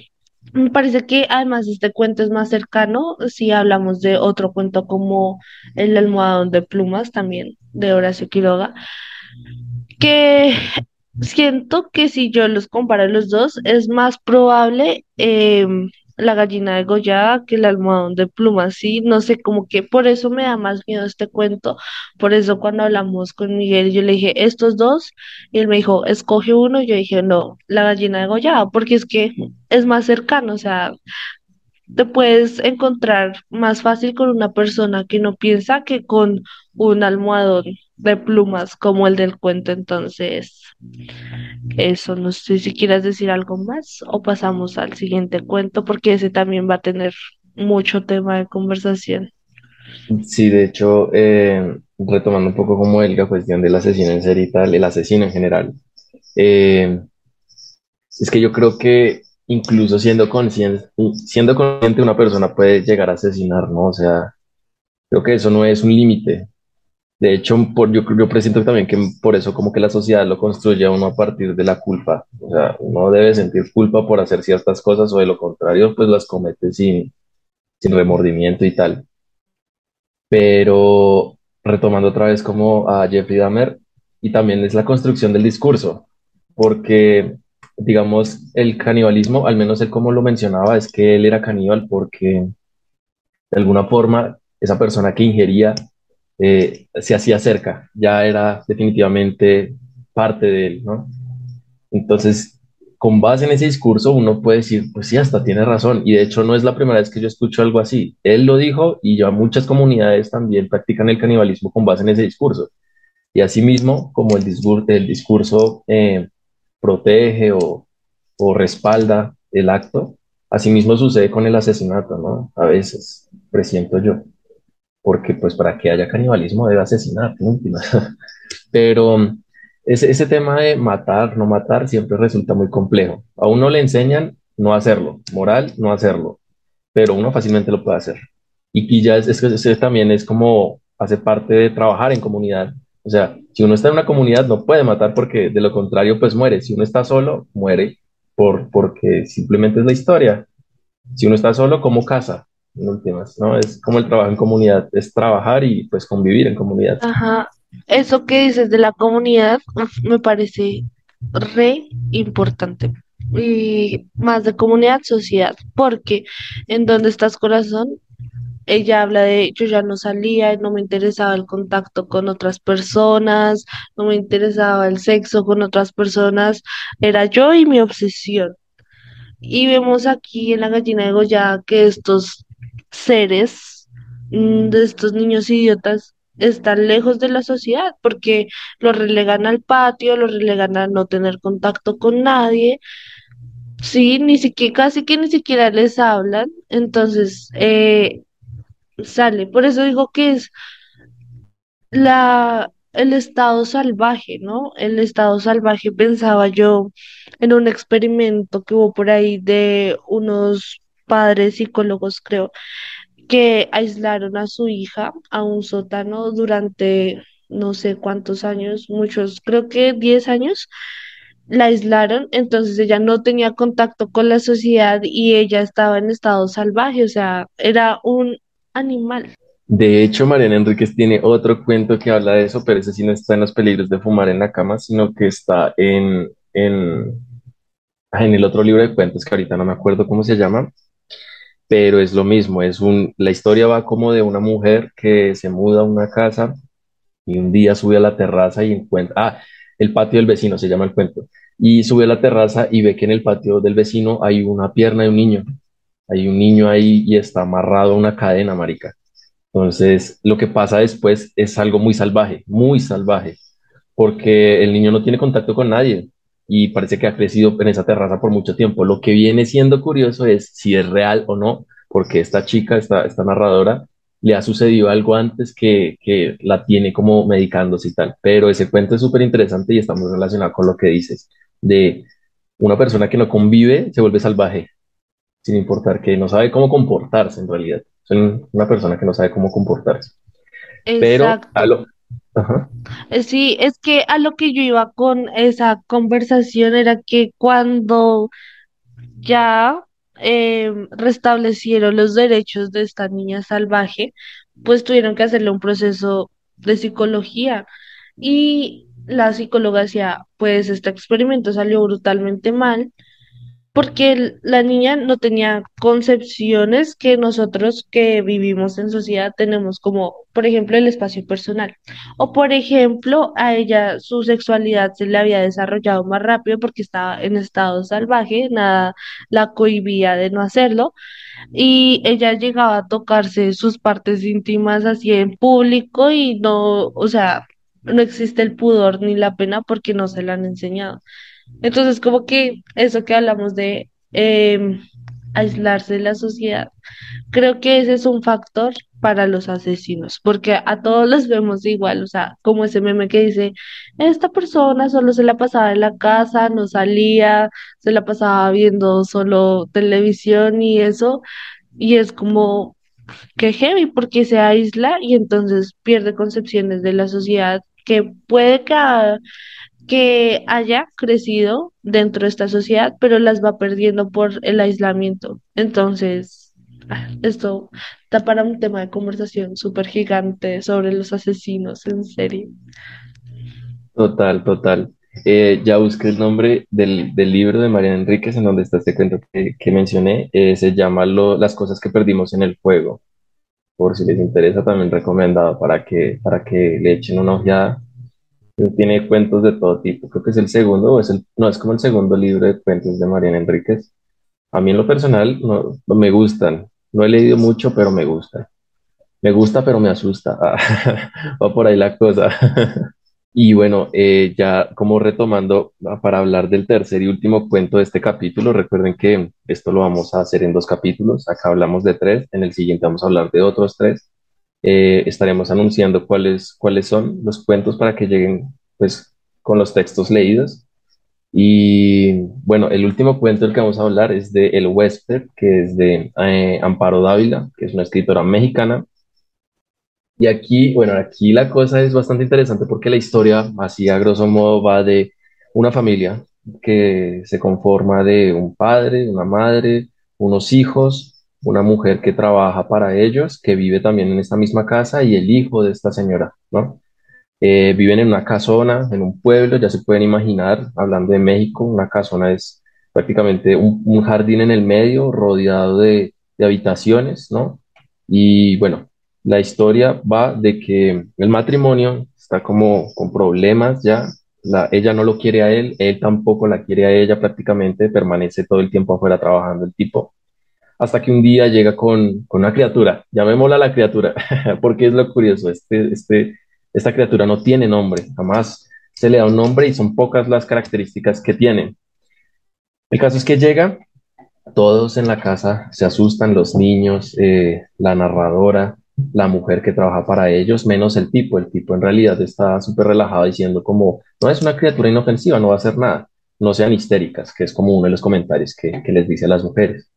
Speaker 1: me parece que además este cuento es más cercano si hablamos de otro cuento como El almohadón de plumas también de Horacio Quiroga, que siento que si yo los comparo los dos es más probable em, la gallina degollada que el almohadón de plumas, sí, no sé, como que por eso me da más miedo este cuento, por eso cuando hablamos con Miguel yo le dije estos dos y él me dijo escoge uno y yo dije no, la gallina degollada, porque es que es más cercano, o sea, te puedes encontrar más fácil con una persona que no piensa que con un almohadón de plumas como el del cuento. Entonces, eso, no sé si quieras decir algo más o pasamos al siguiente cuento porque ese también va a tener mucho tema de conversación.
Speaker 2: Sí, de hecho, eh, retomando un poco como el, la cuestión del asesino en serie y tal, el asesino en general, eh, es que yo creo que incluso siendo consciente, siendo consciente una persona puede llegar a asesinar, ¿no? O sea, creo que eso no es un límite. De hecho, yo, yo presiento también que por eso como que la sociedad lo construye a uno a partir de la culpa. O sea, uno debe sentir culpa por hacer ciertas cosas o de lo contrario, pues las comete sin, sin remordimiento y tal. Pero retomando otra vez como a Jeffrey Dahmer, y también es la construcción del discurso, porque digamos el canibalismo, al menos él como lo mencionaba, es que él era caníbal porque de alguna forma esa persona que ingería eh, se hacía cerca, ya era definitivamente parte de él, ¿no? Entonces, con base en ese discurso, uno puede decir, pues sí, hasta tiene razón. Y de hecho, no es la primera vez que yo escucho algo así. Él lo dijo y ya muchas comunidades también practican el canibalismo con base en ese discurso. Y asimismo, como el discurso, eh, protege o, o respalda el acto, asimismo sucede con el asesinato, ¿no? A veces, presiento yo porque pues para que haya canibalismo debe asesinar. Pero ese, ese tema de matar, no matar, siempre resulta muy complejo. A uno le enseñan no hacerlo, moral, no hacerlo, pero uno fácilmente lo puede hacer. Y, y ya es, es también es como hace parte de trabajar en comunidad. O sea, si uno está en una comunidad no puede matar porque de lo contrario pues muere. Si uno está solo, muere por, porque simplemente es la historia. Si uno está solo, ¿cómo caza? En últimas, ¿no? Es como el trabajo en comunidad, es trabajar y pues convivir en comunidad.
Speaker 1: Ajá, eso que dices de la comunidad me parece re importante. Y más de comunidad, sociedad, porque en donde estás corazón, ella habla de yo ya no salía, no me interesaba el contacto con otras personas, no me interesaba el sexo con otras personas, era yo y mi obsesión. Y vemos aquí en la gallina de Goya que estos seres, mm, de estos niños idiotas, están lejos de la sociedad porque los relegan al patio, los relegan a no tener contacto con nadie. Sí, ni siquiera, casi que ni siquiera les hablan. Entonces, eh, sale. Por eso digo que es la, el estado salvaje, ¿no? El estado salvaje, pensaba yo en un experimento que hubo por ahí de unos padres psicólogos, creo, que aislaron a su hija a un sótano durante no sé cuántos años, muchos, creo que 10 años, la aislaron, entonces ella no tenía contacto con la sociedad y ella estaba en estado salvaje, o sea, era un animal.
Speaker 2: De hecho, Mariana Enríquez tiene otro cuento que habla de eso, pero ese sí no está en los peligros de fumar en la cama, sino que está en, en, en el otro libro de cuentos que ahorita no me acuerdo cómo se llama, pero es lo mismo, es un, la historia va como de una mujer que se muda a una casa y un día sube a la terraza y encuentra, ah, el patio del vecino se llama el cuento, y sube a la terraza y ve que en el patio del vecino hay una pierna de un niño, hay un niño ahí y está amarrado a una cadena, marica. Entonces, lo que pasa después es algo muy salvaje, muy salvaje, porque el niño no tiene contacto con nadie y parece que ha crecido en esa terraza por mucho tiempo. Lo que viene siendo curioso es si es real o no, porque esta chica, esta, esta narradora, le ha sucedido algo antes que, que la tiene como medicándose y tal. Pero ese cuento es súper interesante y está muy relacionado con lo que dices, de una persona que no convive se vuelve salvaje sin importar que no sabe cómo comportarse en realidad. Es una persona que no sabe cómo comportarse. Pero a
Speaker 1: Exacto. Eh, Sí, es que a lo que yo iba con esa conversación era que cuando ya eh, restablecieron los derechos de esta niña salvaje, pues tuvieron que hacerle un proceso de psicología. Y la psicóloga decía, pues este experimento salió brutalmente mal porque la niña no tenía concepciones que nosotros que vivimos en sociedad tenemos como, por ejemplo, el espacio personal. O, por ejemplo, a ella su sexualidad se le había desarrollado más rápido porque estaba en estado salvaje, nada la cohibía de no hacerlo. Y ella llegaba a tocarse sus partes íntimas así en público y no, o sea, no existe el pudor ni la pena porque no se la han enseñado. Entonces, como que eso que hablamos de em, aislarse de la sociedad, creo que ese es un factor para los asesinos, porque a todos los vemos igual, o sea, como ese meme que dice, esta persona solo se la pasaba en la casa, no salía, se la pasaba viendo solo televisión y eso, y es como que heavy porque se aísla y entonces pierde concepciones de la sociedad que puede que que haya crecido dentro de esta sociedad, pero las va perdiendo por el aislamiento. Entonces, ah, esto da para un tema de conversación súper gigante sobre los asesinos en serie.
Speaker 2: Total, total. Eh, ya busqué el nombre del, del libro de Mariana Enríquez en donde está este cuento que, que mencioné. eh, se llama Lo- Las cosas que perdimos en el fuego. Por si les interesa, también recomendado para que, para que le echen una ojeada. Tiene cuentos de todo tipo. Creo que es el segundo, no, es como el segundo libro de cuentos de Mariana Enríquez. A mí en lo personal no, me gustan. No he leído mucho, pero me gustan. Me gusta, pero me asusta. Va por ahí la cosa. Y bueno, eh, ya como retomando ah, para hablar del tercer y último cuento de este capítulo, recuerden que esto lo vamos a hacer en dos capítulos. Acá hablamos de tres, en el siguiente vamos a hablar de otros tres. Eh, estaremos anunciando cuáles, cuáles son los cuentos para que lleguen pues con los textos leídos. Y bueno, el último cuento del que vamos a hablar es de El Huésped, que es de eh, Amparo Dávila, que es una escritora mexicana y aquí, bueno, aquí la cosa es bastante interesante porque la historia, así a grosso modo, va de una familia que se conforma de un padre, una madre, unos hijos, una mujer que trabaja para ellos, que vive también en esta misma casa, y el hijo de esta señora, ¿no? Eh, viven en una casona, en un pueblo, ya se pueden imaginar, hablando de México, una casona es prácticamente un, jardín en el medio, rodeado de, de habitaciones, ¿no? Y bueno, la historia va de que el matrimonio está como con problemas ya, la, ella no lo quiere a él, él tampoco la quiere a ella prácticamente, permanece todo el tiempo afuera trabajando el tipo, hasta que un día llega con, con una criatura, llamémosla la criatura, porque es lo curioso, este, este, esta criatura no tiene nombre, jamás se le da un nombre y son pocas las características que tiene. El caso es que llega, todos en la casa se asustan, los niños, eh, la narradora, la mujer que trabaja para ellos, menos el tipo. El tipo en realidad está súper relajado diciendo como, no es una criatura inofensiva, no va a hacer nada, no sean histéricas, que es como uno de los comentarios que, que les dice a las mujeres.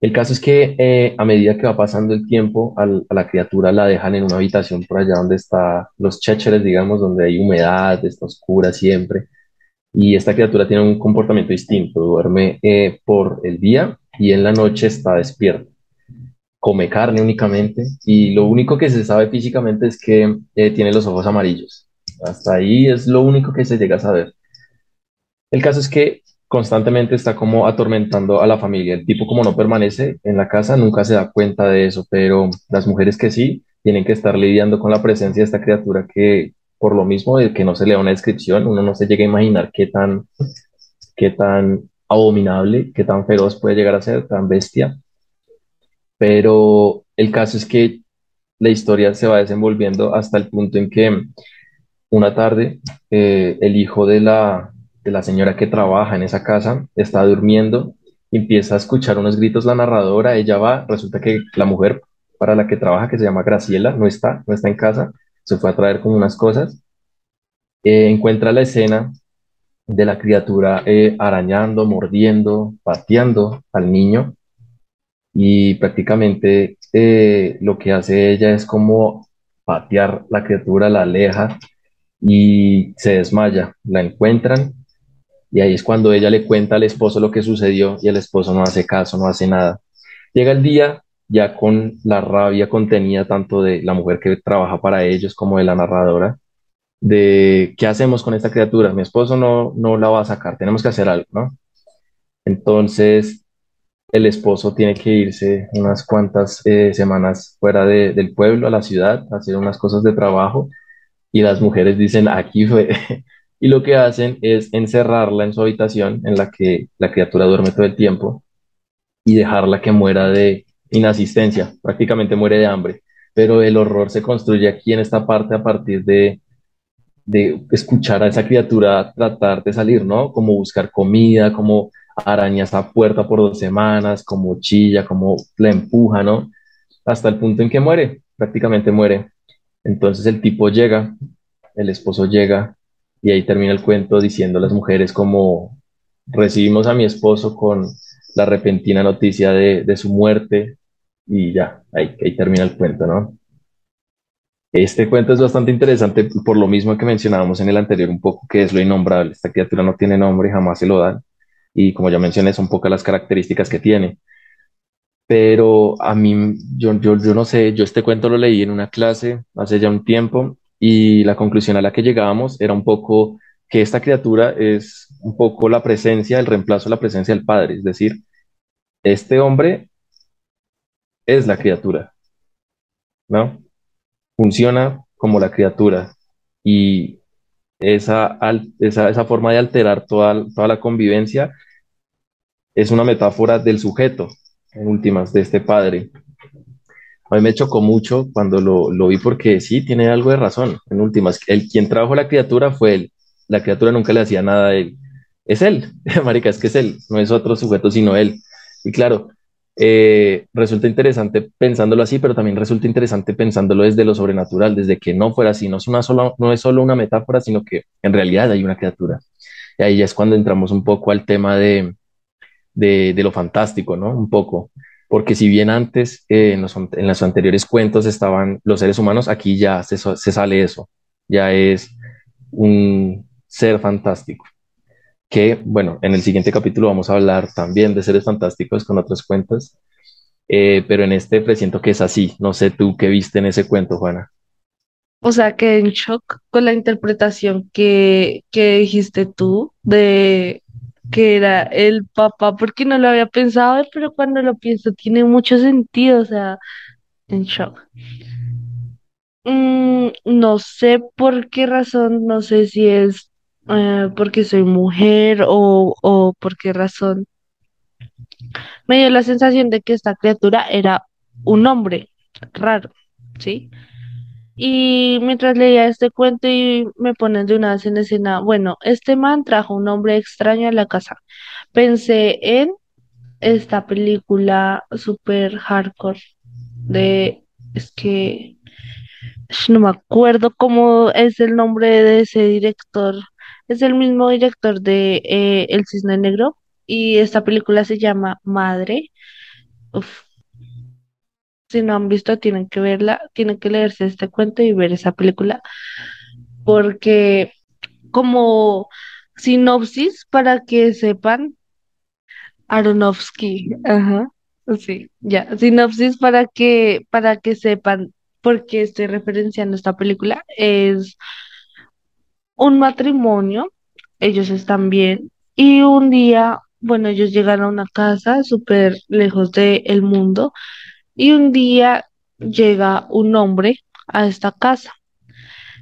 Speaker 2: El caso es que eh, a medida que va pasando el tiempo, a la criatura la dejan en una habitación por allá donde está los chécheres, digamos, donde hay humedad, está oscura siempre. Y esta criatura tiene un comportamiento distinto, duerme eh, por el día y en la noche está despierto. Come carne únicamente y lo único que se sabe físicamente es que eh, tiene los ojos amarillos. Hasta ahí es lo único que se llega a saber. El caso es que constantemente está como atormentando a la familia. El tipo como no permanece en la casa nunca se da cuenta de eso, pero las mujeres que sí tienen que estar lidiando con la presencia de esta criatura que por lo mismo de que no se le da una descripción, uno no se llega a imaginar qué tan, qué tan abominable, qué tan feroz puede llegar a ser, tan bestia. Pero el caso es que la historia se va desenvolviendo hasta el punto en que una tarde, eh, el hijo de la, la señora que trabaja en esa casa está durmiendo empieza a escuchar unos gritos la narradora, ella va, resulta que la mujer para la que trabaja, que se llama Graciela, no está, no está en casa, se fue a traer como unas cosas, eh, encuentra la escena de la criatura eh, arañando, mordiendo, pateando al niño y prácticamente eh, lo que hace ella es como patear la criatura, la aleja y se desmaya. La encuentran y ahí es cuando ella le cuenta al esposo lo que sucedió y el esposo no hace caso, no hace nada. Llega el día ya con la rabia contenida tanto de la mujer que trabaja para ellos como de la narradora, de qué hacemos con esta criatura. Mi esposo no, no la va a sacar, tenemos que hacer algo, ¿no? Entonces el esposo tiene que irse unas cuantas eh, semanas fuera de- del pueblo, a la ciudad, a hacer unas cosas de trabajo y las mujeres dicen, aquí fue. Y lo que hacen es encerrarla en su habitación en la que la criatura duerme todo el tiempo y dejarla que muera de inasistencia, prácticamente muere de hambre. Pero el horror se construye aquí en esta parte a partir de, de escuchar a esa criatura tratar de salir, ¿no? Como buscar comida, como araña esa puerta por dos semanas, como chilla, como la empuja, ¿no? Hasta el punto en que muere, prácticamente muere. Entonces el tipo llega, el esposo llega y ahí termina el cuento diciendo a las mujeres como recibimos a mi esposo con la repentina noticia de, su muerte y ya, ahí, ahí termina el cuento, ¿no? Este cuento es bastante interesante por lo mismo que mencionábamos en el anterior un poco, que es lo innombrable. Esta criatura no tiene nombre, jamás se lo dan. Y como ya mencioné, son pocas las características que tiene. Pero a mí, yo, yo, yo no sé, yo este cuento lo leí en una clase hace ya un tiempo y la conclusión a la que llegábamos era un poco que esta criatura es un poco la presencia, el reemplazo de la presencia del padre. Es decir, este hombre es la criatura, ¿no? Funciona como la criatura y esa, esa, esa forma de alterar toda, toda la convivencia es una metáfora del sujeto, en últimas, de este padre. A mí me chocó mucho cuando lo, lo vi porque sí, tiene algo de razón. En últimas, el quien trajo la criatura fue él. La criatura nunca le hacía nada a él. Es él, marica, es que es él, no es otro sujeto sino él. Y claro, eh, resulta interesante pensándolo así, pero también resulta interesante pensándolo desde lo sobrenatural, desde que no fuera así, no es una sola, no es solo una metáfora, sino que en realidad hay una criatura. Y ahí ya es cuando entramos un poco al tema de, de, de lo fantástico, ¿no? Un poco. Porque si bien antes eh, en, los, anteriores cuentos estaban los seres humanos, aquí ya se, sale eso. Ya es un ser fantástico. Que, bueno, en el siguiente capítulo vamos a hablar también de seres fantásticos con otros cuentos. Eh, pero en este presiento que es así. No sé tú qué viste en ese cuento, Juana.
Speaker 1: O sea, quedé en shock con la interpretación que, que dijiste tú de que era el papá, porque no lo había pensado, pero cuando lo pienso tiene mucho sentido, o sea, en shock. Mm, no sé por qué razón, no sé si es eh, porque soy mujer o, o por qué razón. Me dio la sensación de que esta criatura era un hombre raro, ¿sí? Y mientras leía este cuento y me ponen de una vez en escena, bueno, este man trajo un hombre extraño a la casa. Pensé en esta película super hardcore de, es que no me acuerdo cómo es el nombre de ese director. Es el mismo director de eh, El Cisne Negro y esta película se llama Madre. Uf, si no han visto, tienen que verla, tienen que leerse este cuento y ver esa película porque como sinopsis para que sepan, Aronofsky, ajá, sí, ya, sinopsis para que para que sepan por qué estoy referenciando esta película es un matrimonio, ellos están bien y un día, bueno, ellos llegan a una casa súper lejos del mundo y un día llega un hombre a esta casa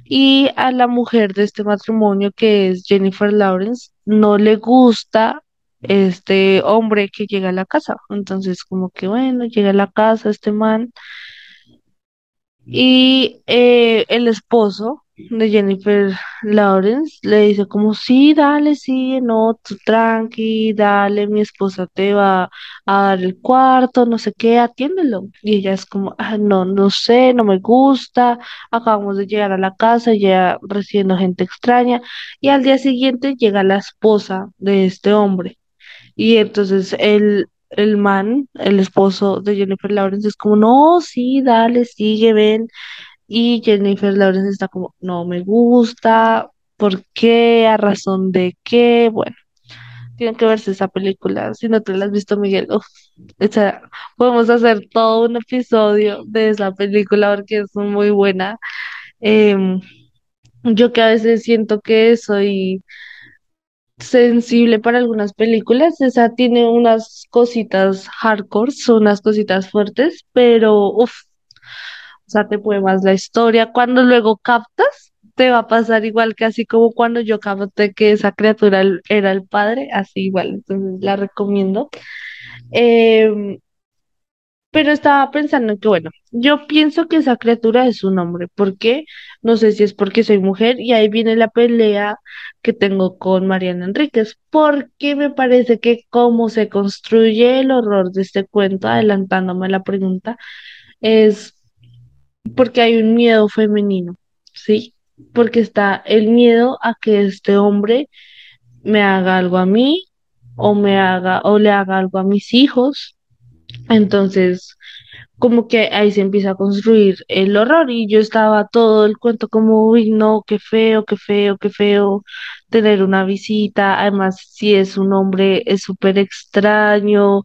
Speaker 1: Y a la mujer de este matrimonio, que es Jennifer Lawrence, no le gusta este hombre que llega a la casa. Entonces, como que bueno, llega a la casa este man Y eh, el esposo de Jennifer Lawrence le dice como, sí, dale, sí, no, tú tranqui, dale, mi esposa te va a dar el cuarto, no sé qué, atiéndelo. Y ella es como, "Ah, no, no sé, no me gusta, acabamos de llegar a la casa, ya recibiendo gente extraña. Y al día siguiente llega la esposa de este hombre. Y entonces el, el man, el esposo de Jennifer Lawrence, es como, no, sí, dale, sigue, ven. Y Jennifer Lawrence está como, no me gusta, ¿por qué? ¿A razón de qué? Bueno, tienen que verse esa película. Si no te la has visto, Miguel, uf, o sea, podemos hacer todo un episodio de esa película porque es muy buena. Em, yo que a veces siento que soy sensible para algunas películas, esa tiene unas cositas hardcore, unas cositas fuertes, pero uff, o sea, te puede más la historia. Cuando luego captas, te va a pasar igual que así como cuando yo capté que esa criatura era el padre, así igual, entonces la recomiendo. Em, pero estaba pensando en que, bueno, yo pienso que esa criatura es un hombre. ¿Por qué? No sé si es porque soy mujer y ahí viene la pelea que tengo con Mariana Enríquez, porque me parece que cómo se construye el horror de este cuento, adelantándome la pregunta, es porque hay un miedo femenino, ¿sí? Porque está el miedo a que este hombre me haga algo a mí o me haga o le haga algo a mis hijos. Entonces, como que ahí se empieza a construir el horror y yo estaba todo el cuento como, uy, no, qué feo, qué feo, qué feo tener una visita, además si es un hombre es súper extraño,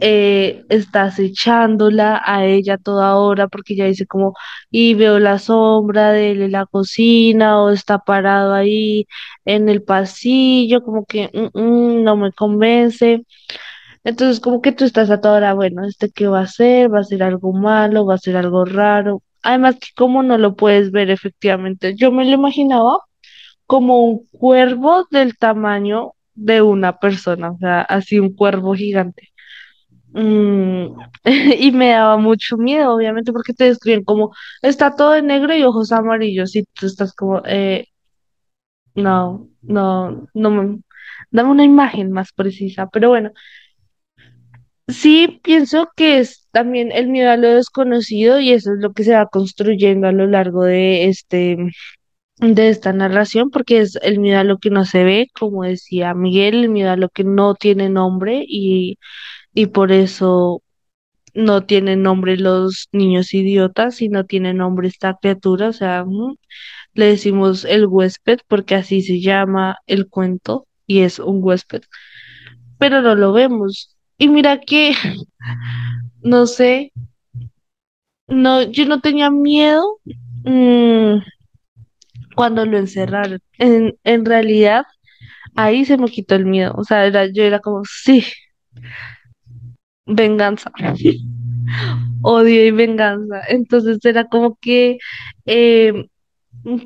Speaker 1: eh, está acechándola a ella toda hora porque ella dice como, y veo la sombra de él la cocina o está parado ahí en el pasillo, como que mm, mm, no me convence. Entonces, como que tú estás a toda hora, bueno, ¿este qué va a ser? ¿Va a ser algo malo? ¿Va a ser algo raro? Además, que como no lo puedes ver efectivamente, yo me lo imaginaba como un cuervo del tamaño de una persona, o sea, así un cuervo gigante. Mm, y me daba mucho miedo, obviamente, porque te describen como está todo de negro y ojos amarillos, y tú estás como, eh, no, no, no me, dame una imagen más precisa, pero bueno. Sí, pienso que es también el miedo a lo desconocido y eso es lo que se va construyendo a lo largo de este de esta narración, porque es el miedo a lo que no se ve, como decía Miguel, el miedo a lo que no tiene nombre y, y por eso no tienen nombre los niños idiotas y no tiene nombre esta criatura, o sea, mm, le decimos el huésped porque así se llama el cuento y es un huésped, pero no lo vemos. Y mira que, no sé. No, yo no tenía miedo mm, cuando lo encerraron. En, en realidad, ahí se me quitó el miedo. O sea, era, yo era como, sí, venganza, odio y venganza. Entonces era como que, eh,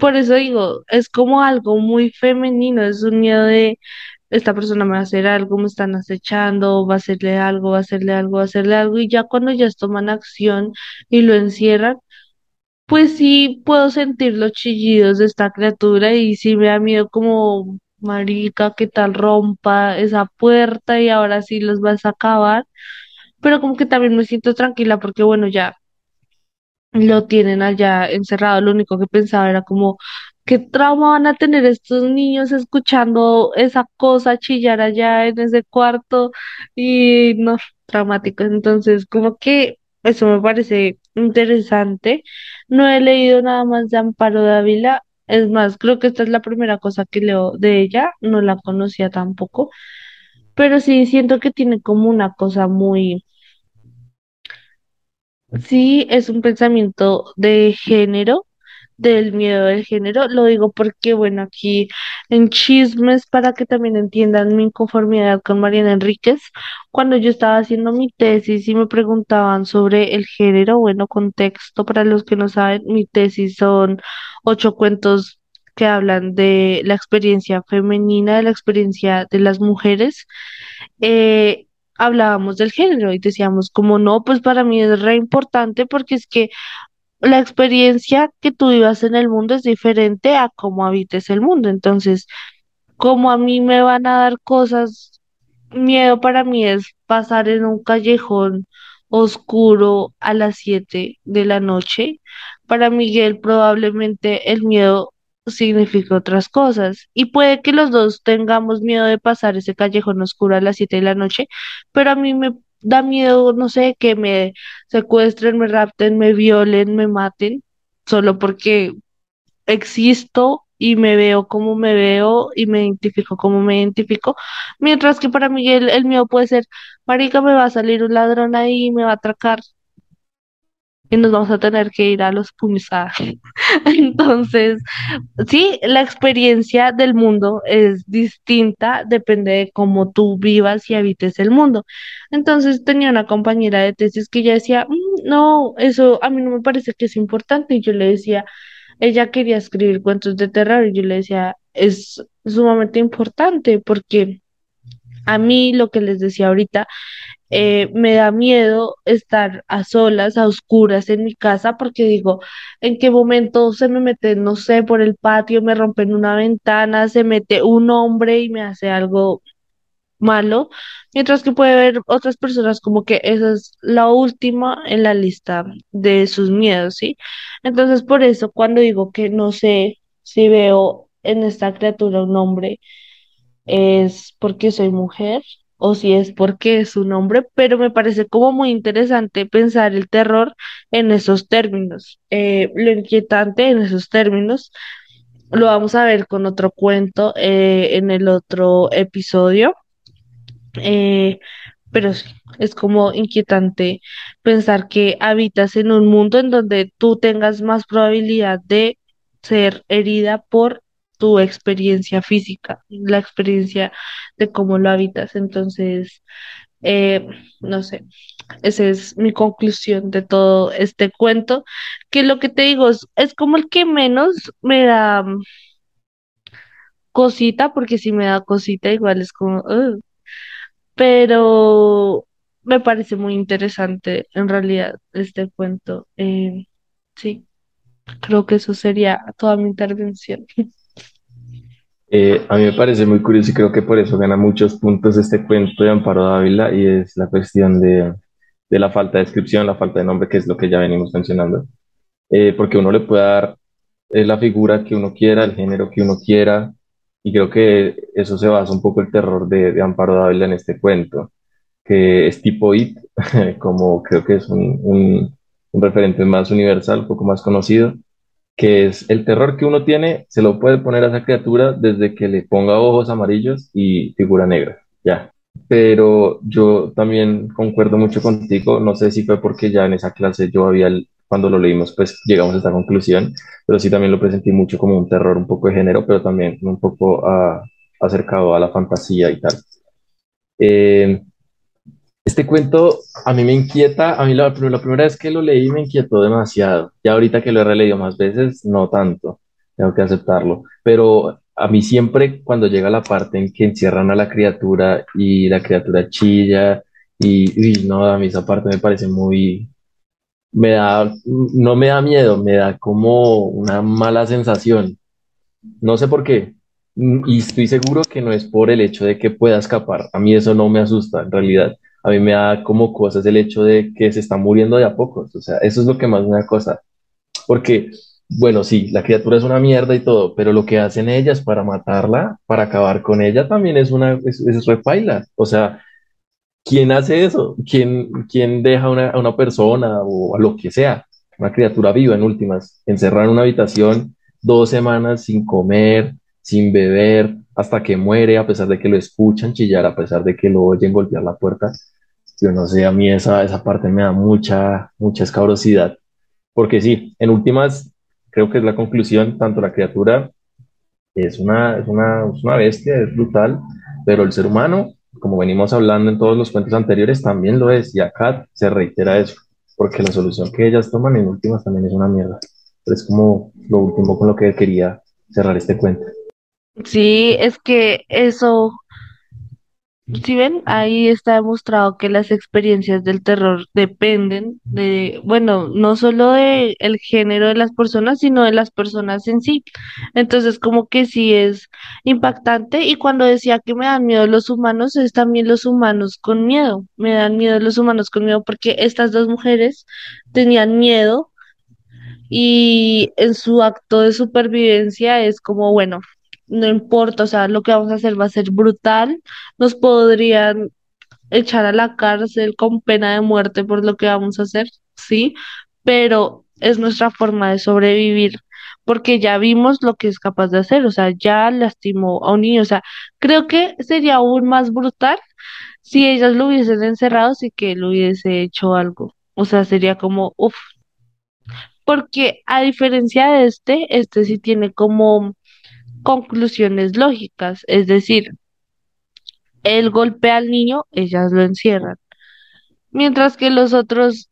Speaker 1: por eso digo, es como algo muy femenino, es un miedo de, esta persona me va a hacer algo, me están acechando, va a hacerle algo, va a hacerle algo, va a hacerle algo. Y ya cuando ya toman acción y lo encierran, Pues sí, puedo sentir los chillidos de esta criatura y sí me da miedo como, marica, que tal rompa esa puerta y ahora sí los vas a acabar, pero como que también me siento tranquila porque bueno, ya lo tienen allá encerrado, lo único que pensaba era como, ¿qué trauma van a tener estos niños escuchando esa cosa chillar allá en ese cuarto? Y no, traumático. Entonces, como que eso me parece interesante. No he leído nada más de Amparo Dávila. Es más, creo que esta es la primera cosa que leo de ella, no la conocía tampoco, pero sí siento que tiene como una cosa muy Sí, es un pensamiento de género, del miedo del género. Lo digo porque, bueno, aquí en chismes, para que también entiendan mi inconformidad con Mariana Enríquez, cuando yo estaba haciendo mi tesis y me preguntaban sobre el género, bueno, contexto, para los que no saben, mi tesis son ocho cuentos que hablan de la experiencia femenina, de la experiencia de las mujeres eh, hablábamos del género y decíamos como no, pues para mí es re importante porque es que la experiencia que tú vivas en el mundo es diferente a cómo habites el mundo. Entonces, como a mí me van a dar cosas, miedo para mí es pasar en un callejón oscuro a las 7 de la noche. Para Miguel probablemente el miedo significa otras cosas y puede que los dos tengamos miedo de pasar ese callejón oscuro a las 7 de la noche, pero a mí me da miedo, no sé, que me secuestren, me rapten, me violen, me maten, solo porque existo y me veo como me veo y me identifico como me identifico. Mientras que para Miguel el miedo puede ser, marica, me va a salir un ladrón ahí y me va a atracar y nos vamos a tener que ir a los puños. Entonces, sí, la experiencia del mundo es distinta, depende de cómo tú vivas y habites el mundo. Entonces, tenía una compañera de tesis que ella decía, "Mm, no, eso a mí no me parece que es importante. Y yo le decía, ella quería escribir cuentos de terror y yo le decía, es sumamente importante porque a mí lo que les decía ahorita, eh, me da miedo estar a solas, a oscuras en mi casa porque digo, ¿en qué momento se me mete, no sé, por el patio, me rompen una ventana, se mete un hombre y me hace algo malo? Mientras que puede haber otras personas como que esa es la última en la lista de sus miedos, ¿sí? Entonces, por eso cuando digo que no sé si veo en esta criatura un hombre, es porque soy mujer o si es porque es un hombre, pero me parece como muy interesante pensar el terror en esos términos, eh, lo inquietante en esos términos. Lo vamos a ver con otro cuento eh, en el otro episodio. Eh, pero sí, es como inquietante pensar que habitas en un mundo en donde tú tengas más probabilidad de ser herida por tu experiencia física, la experiencia de cómo lo habitas. Entonces, eh, no sé, esa es mi conclusión de todo este cuento, que lo que te digo es, como el que menos me da mm, cosita, porque si me da cosita, igual es como... Pero me parece muy interesante en realidad este cuento. Eh, sí, creo que eso sería toda mi intervención.
Speaker 2: Eh, a mí me parece muy curioso y creo que por eso gana muchos puntos este cuento de Amparo Dávila y es la cuestión de, de la falta de descripción, la falta de nombre, que es lo que ya venimos mencionando. Eh, porque uno le puede dar eh, la figura que uno quiera, el género que uno quiera, y creo que eso se basa un poco el terror de, de Amparo Dávila en este cuento, que es tipo It, como creo que es un, un, un referente más universal, un poco más conocido que es el terror que uno tiene, se lo puede poner a esa criatura desde que le ponga ojos amarillos y figura negra, ya. Pero yo también concuerdo mucho contigo, no sé si fue porque ya en esa clase yo había, cuando lo leímos, pues llegamos a esta conclusión, pero sí también lo presentí mucho como un terror un poco de género, pero también un poco ah, acercado a la fantasía y tal. Eh, este cuento a mí me inquieta, a mí la, la primera vez que lo leí me inquietó demasiado. Ya ahorita que lo he releído más veces, no tanto, tengo que aceptarlo. Pero a mí siempre cuando llega la parte en que encierran a la criatura y la criatura chilla y, y no, a mí esa parte me parece muy, me da, no me da miedo, me da como una mala sensación. No sé por qué. Y estoy seguro que no es por el hecho de que pueda escapar. A mí eso no me asusta, en realidad. A mí me da como cosas el hecho de que se está muriendo de a pocos. O sea, eso es lo que más me da cosa. Porque, bueno, sí, la criatura es una mierda y todo, pero lo que hacen ellas para matarla, para acabar con ella, también es una, es, es repaila. O sea, ¿quién hace eso? ¿Quién, quién deja una, a una persona o a lo que sea, una criatura viva en últimas, encerrada en una habitación dos semanas sin comer, sin beber, hasta que muere, a pesar de que lo escuchan chillar, a pesar de que lo oyen golpear la puerta? Yo no sé, a mí esa, esa parte me da mucha, mucha escabrosidad. Porque sí, en últimas, creo que es la conclusión, tanto la criatura es una, es una, es una bestia, es brutal, pero el ser humano, como venimos hablando en todos los cuentos anteriores, también lo es, y acá se reitera eso, porque la solución que ellas toman en últimas también es una mierda. Pero es como lo último con lo que quería cerrar este cuento.
Speaker 1: Sí, es que eso Si ven, ahí está demostrado que las experiencias del terror dependen de, bueno, no solo de el género de las personas, sino de las personas en sí. Entonces, como que sí es impactante. Y cuando decía que me dan miedo los humanos, es también los humanos con miedo. Me dan miedo los humanos con miedo porque estas dos mujeres tenían miedo y en su acto de supervivencia es como, bueno, no importa, o sea, lo que vamos a hacer va a ser brutal, nos podrían echar a la cárcel con pena de muerte por lo que vamos a hacer, sí, pero es nuestra forma de sobrevivir. Porque ya vimos lo que es capaz de hacer, o sea, ya lastimó a un niño, o sea, creo que sería aún más brutal si ellas lo hubiesen encerrado y que él hubiese hecho algo. O sea, sería como, uff, porque a diferencia de este, este sí tiene como conclusiones lógicas, es decir, él golpea al niño, ellas lo encierran, mientras que los otros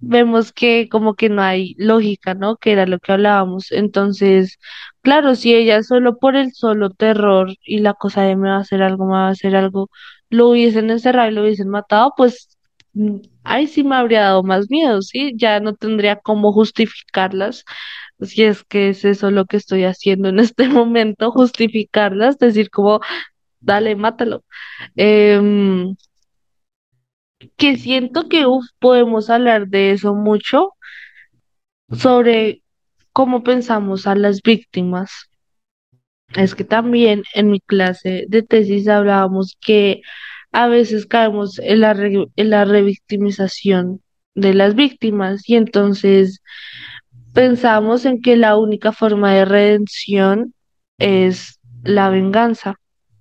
Speaker 1: vemos que como que no hay lógica, ¿no? Que era lo que hablábamos. Entonces, claro, si ella solo por el solo terror y la cosa de me va a hacer algo, me va a hacer algo, lo hubiesen encerrado y lo hubiesen matado, pues mm, ahí sí me habría dado más miedo, ¿sí? Ya no tendría cómo justificarlas. Si es que es eso lo que estoy haciendo en este momento, justificarlas, decir como, dale, mátalo. Em, que siento que uf, podemos hablar de eso mucho sobre cómo pensamos a las víctimas. Es que también en mi clase de tesis hablábamos que a veces caemos en la, re- en la revictimización de las víctimas y entonces pensamos en que la única forma de redención es la venganza.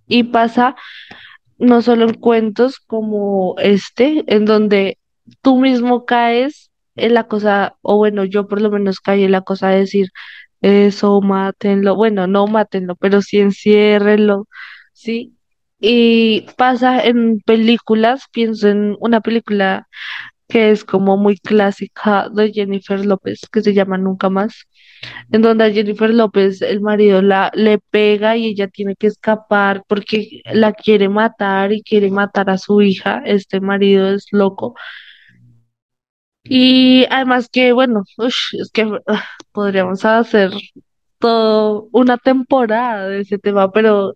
Speaker 1: Y pasa no solo en cuentos como este, en donde tú mismo caes en la cosa, o bueno, yo por lo menos caí en la cosa de decir, eso, mátenlo, bueno, no mátenlo, pero sí enciérrenlo, ¿sí? Y pasa en películas, pienso en una película que es como muy clásica de Jennifer López, que se llama Nunca Más en donde a Jennifer López el marido la le pega y ella tiene que escapar porque la quiere matar y quiere matar a su hija. Este marido es loco. Y además que, bueno, es que ah, podríamos hacer todo una temporada de ese tema, pero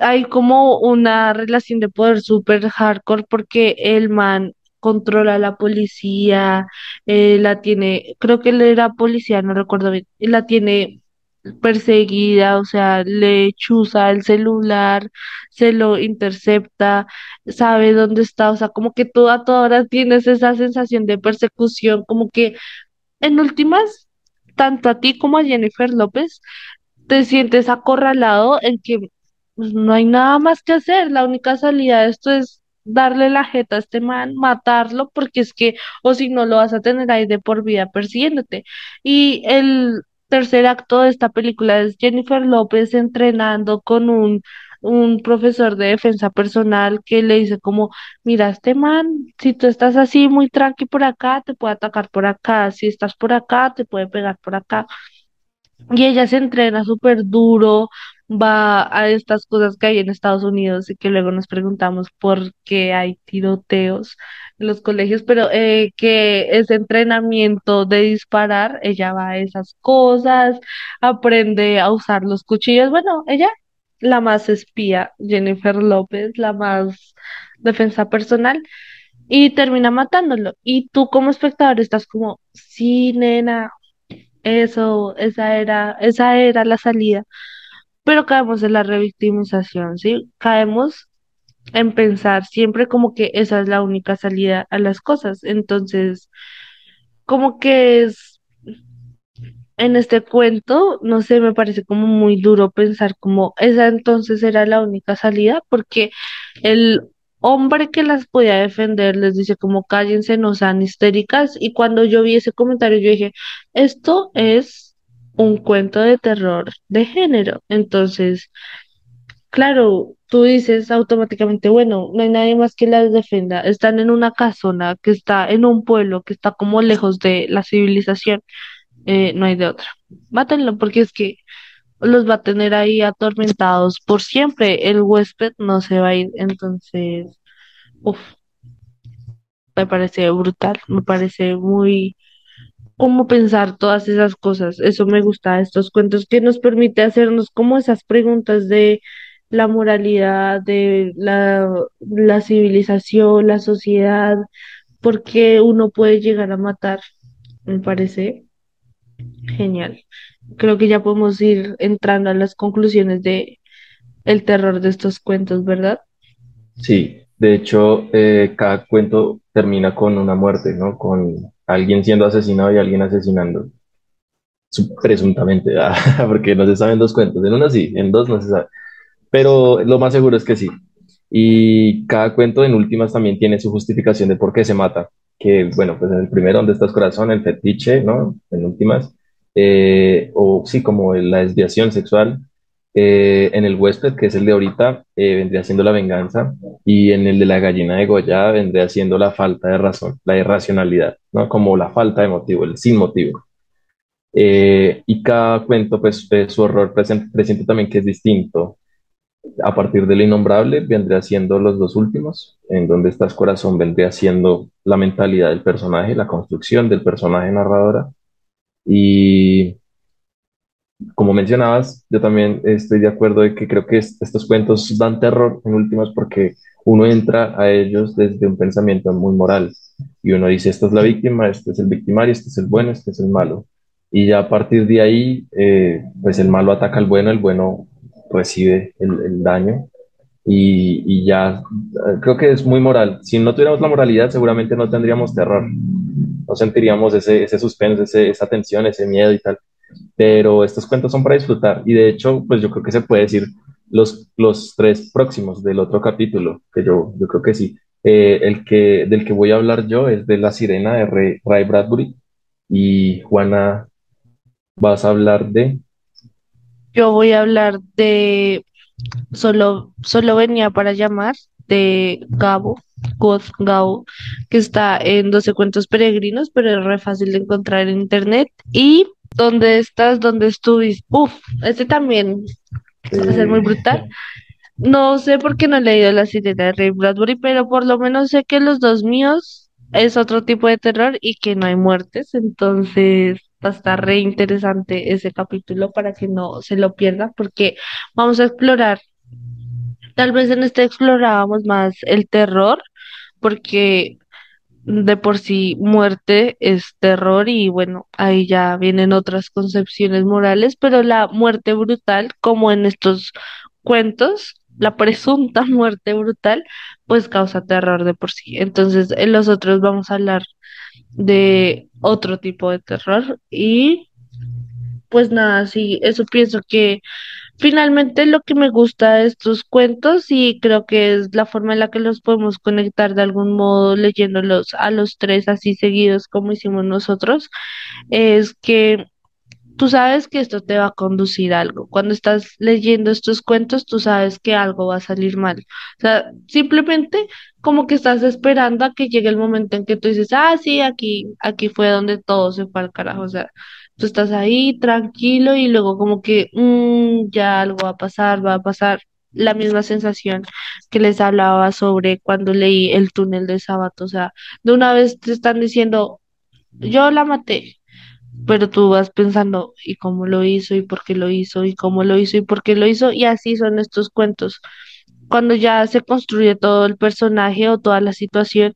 Speaker 1: hay como una relación de poder súper hardcore porque el man controla a la policía, eh, la tiene, creo que él era policía, no recuerdo bien, la tiene perseguida, o sea, le chuza el celular, se lo intercepta, sabe dónde está, o sea, como que tú a toda hora tienes esa sensación de persecución, como que en últimas, tanto a ti como a Jennifer López, te sientes acorralado en que pues, no hay nada más que hacer. La única salida de esto es darle la jeta a este man, matarlo, porque es que, o si no, lo vas a tener ahí de por vida persiguiéndote. Y el tercer acto de esta película es Jennifer López entrenando con un, un profesor de defensa personal que le dice como, mira, este man, si tú estás así muy tranqui por acá, te puede atacar por acá, si estás por acá, te puede pegar por acá. Y ella se entrena súper duro, va a estas cosas que hay en Estados Unidos y que luego nos preguntamos por qué hay tiroteos en los colegios, pero eh, que ese entrenamiento de disparar, ella va a esas cosas, aprende a usar los cuchillos. Bueno, ella, la más espía, Jennifer López, la más defensa personal, y termina matándolo. Y tú como espectador estás como, sí, nena. Eso, esa era, esa era la salida. Pero caemos en la revictimización, ¿sí? Caemos en pensar siempre como que esa es la única salida a las cosas. Entonces, como que es en este cuento, no sé, me parece como muy duro pensar como esa entonces era la única salida, porque el hombre que las podía defender les dice como cállense, no sean histéricas, y cuando yo vi ese comentario yo dije, esto es un cuento de terror de género. Entonces, claro, tú dices automáticamente, bueno, no hay nadie más que las defienda, están en una casona que está en un pueblo que está como lejos de la civilización, eh, no hay de otra. Mátenlo porque es que los va a tener ahí atormentados por siempre. El huésped no se va a ir, entonces, uff, me parece brutal, me parece muy como pensar todas esas cosas. Eso me gusta estos cuentos que nos permite hacernos como esas preguntas de la moralidad, de la, la civilización, la sociedad, por qué uno puede llegar a matar. Me parece genial. Creo que ya podemos ir entrando a las conclusiones de el terror de estos cuentos, ¿verdad?
Speaker 2: Sí, de hecho, eh, cada cuento termina con una muerte, ¿no? Con alguien siendo asesinado y alguien asesinando, Su- presuntamente, ah, porque no se saben dos cuentos. En uno sí, en dos no se sabe. Pero lo más seguro es que sí. Y cada cuento en últimas también tiene su justificación de por qué se mata. Que bueno, pues en el primero, ¿Dónde estás corazón? El fetiche, ¿no? En últimas. Eh, o sí, como la desviación sexual. Eh, en el huésped, que es el de ahorita, eh, vendría siendo la venganza. Y en el de la gallina degollada vendría siendo la falta de razón, la irracionalidad, ¿no? Como la falta de motivo, el sin motivo. Eh, y cada cuento, pues, eh, su horror presen- presiente también que es distinto a partir del innombrable vendría siendo los dos últimos, en donde estás corazón vendría siendo la mentalidad del personaje, la construcción del personaje narradora. Y como mencionabas, yo también estoy de acuerdo de que creo que est- estos cuentos dan terror en últimas porque uno entra a ellos desde un pensamiento muy moral y uno dice, esta es la víctima, este es el victimario, este es el bueno, este es el malo. Y ya a partir de ahí, eh, pues el malo ataca al bueno, el bueno recibe el, daño y, ya eh, creo que es muy moral. Si no tuviéramos la moralidad, seguramente no tendríamos terror, no sentiríamos ese, ese suspense, esa tensión, ese miedo y tal. Pero estos cuentos son para disfrutar y de hecho, pues yo creo que se puede decir los, los tres próximos del otro capítulo, que yo, yo creo que sí. Eh, el que, del que voy a hablar yo es de La Sirena de Ray, Bradbury y Juana, vas a hablar de...
Speaker 1: Yo voy a hablar de solo, solo venía para llamar de Gabo, God Gabo, que está en 12 cuentos peregrinos, pero es re fácil de encontrar en internet. Y ¿Dónde estás? ¿Dónde estuviste? Uf, este también va a ser muy brutal. No sé por qué no he leído La Sirena de Ray Bradbury, pero por lo menos sé que los dos míos es otro tipo de terror y que no hay muertes, entonces va a estar re interesante ese capítulo para que no se lo pierdan, porque vamos a explorar, tal vez en este explorábamos más el terror, porque de por sí muerte es terror y bueno, ahí ya vienen otras concepciones morales, pero la muerte brutal, como en estos cuentos, la presunta muerte brutal, pues causa terror de por sí. Entonces, en los otros vamos a hablar de otro tipo de terror y pues nada, sí, eso pienso que Finalmente, lo que me gusta de estos cuentos y creo que es la forma en la que los podemos conectar de algún modo leyéndolos a los tres así seguidos como hicimos nosotros, es que tú sabes que esto te va a conducir a algo. Cuando estás leyendo estos cuentos, tú sabes que algo va a salir mal. O sea, simplemente como que estás esperando a que llegue el momento en que tú dices, ah, sí, aquí, aquí fue donde todo se fue al carajo. O sea, tú estás ahí tranquilo y luego como que "Mm, ya algo va a pasar, va a pasar. La misma sensación que les hablaba sobre cuando leí El túnel de Sábato. O sea, de una vez te están diciendo, yo la maté pero tú vas pensando, ¿y cómo lo hizo? ¿Y por qué lo hizo? ¿Y cómo lo hizo? ¿Y por qué lo hizo? Y así son estos cuentos. Cuando ya se construye todo el personaje o toda la situación,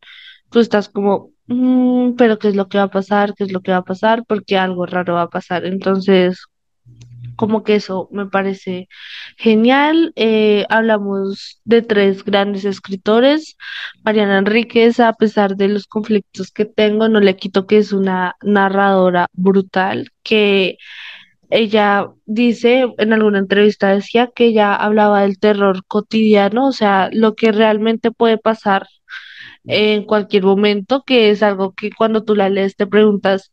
Speaker 1: tú estás como, "Mm, pero ¿qué es lo que va a pasar? ¿Qué es lo que va a pasar? Porque algo raro va a pasar. Entonces, como que eso me parece genial. Eh, hablamos de tres grandes escritores. Mariana Enríquez, a pesar de los conflictos que tengo, no le quito que es una narradora brutal, que ella dice, en alguna entrevista decía que ella hablaba del terror cotidiano, o sea, lo que realmente puede pasar en cualquier momento, que es algo que cuando tú la lees te preguntas,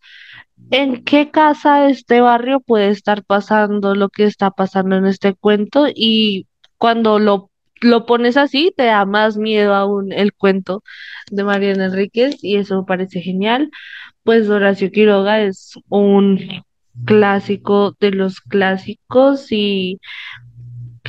Speaker 1: ¿En qué casa de este barrio puede estar pasando lo que está pasando en este cuento? Y cuando lo, lo pones así, te da más miedo aún el cuento de Mariana Enríquez y eso me parece genial. Pues Horacio Quiroga es un clásico de los clásicos y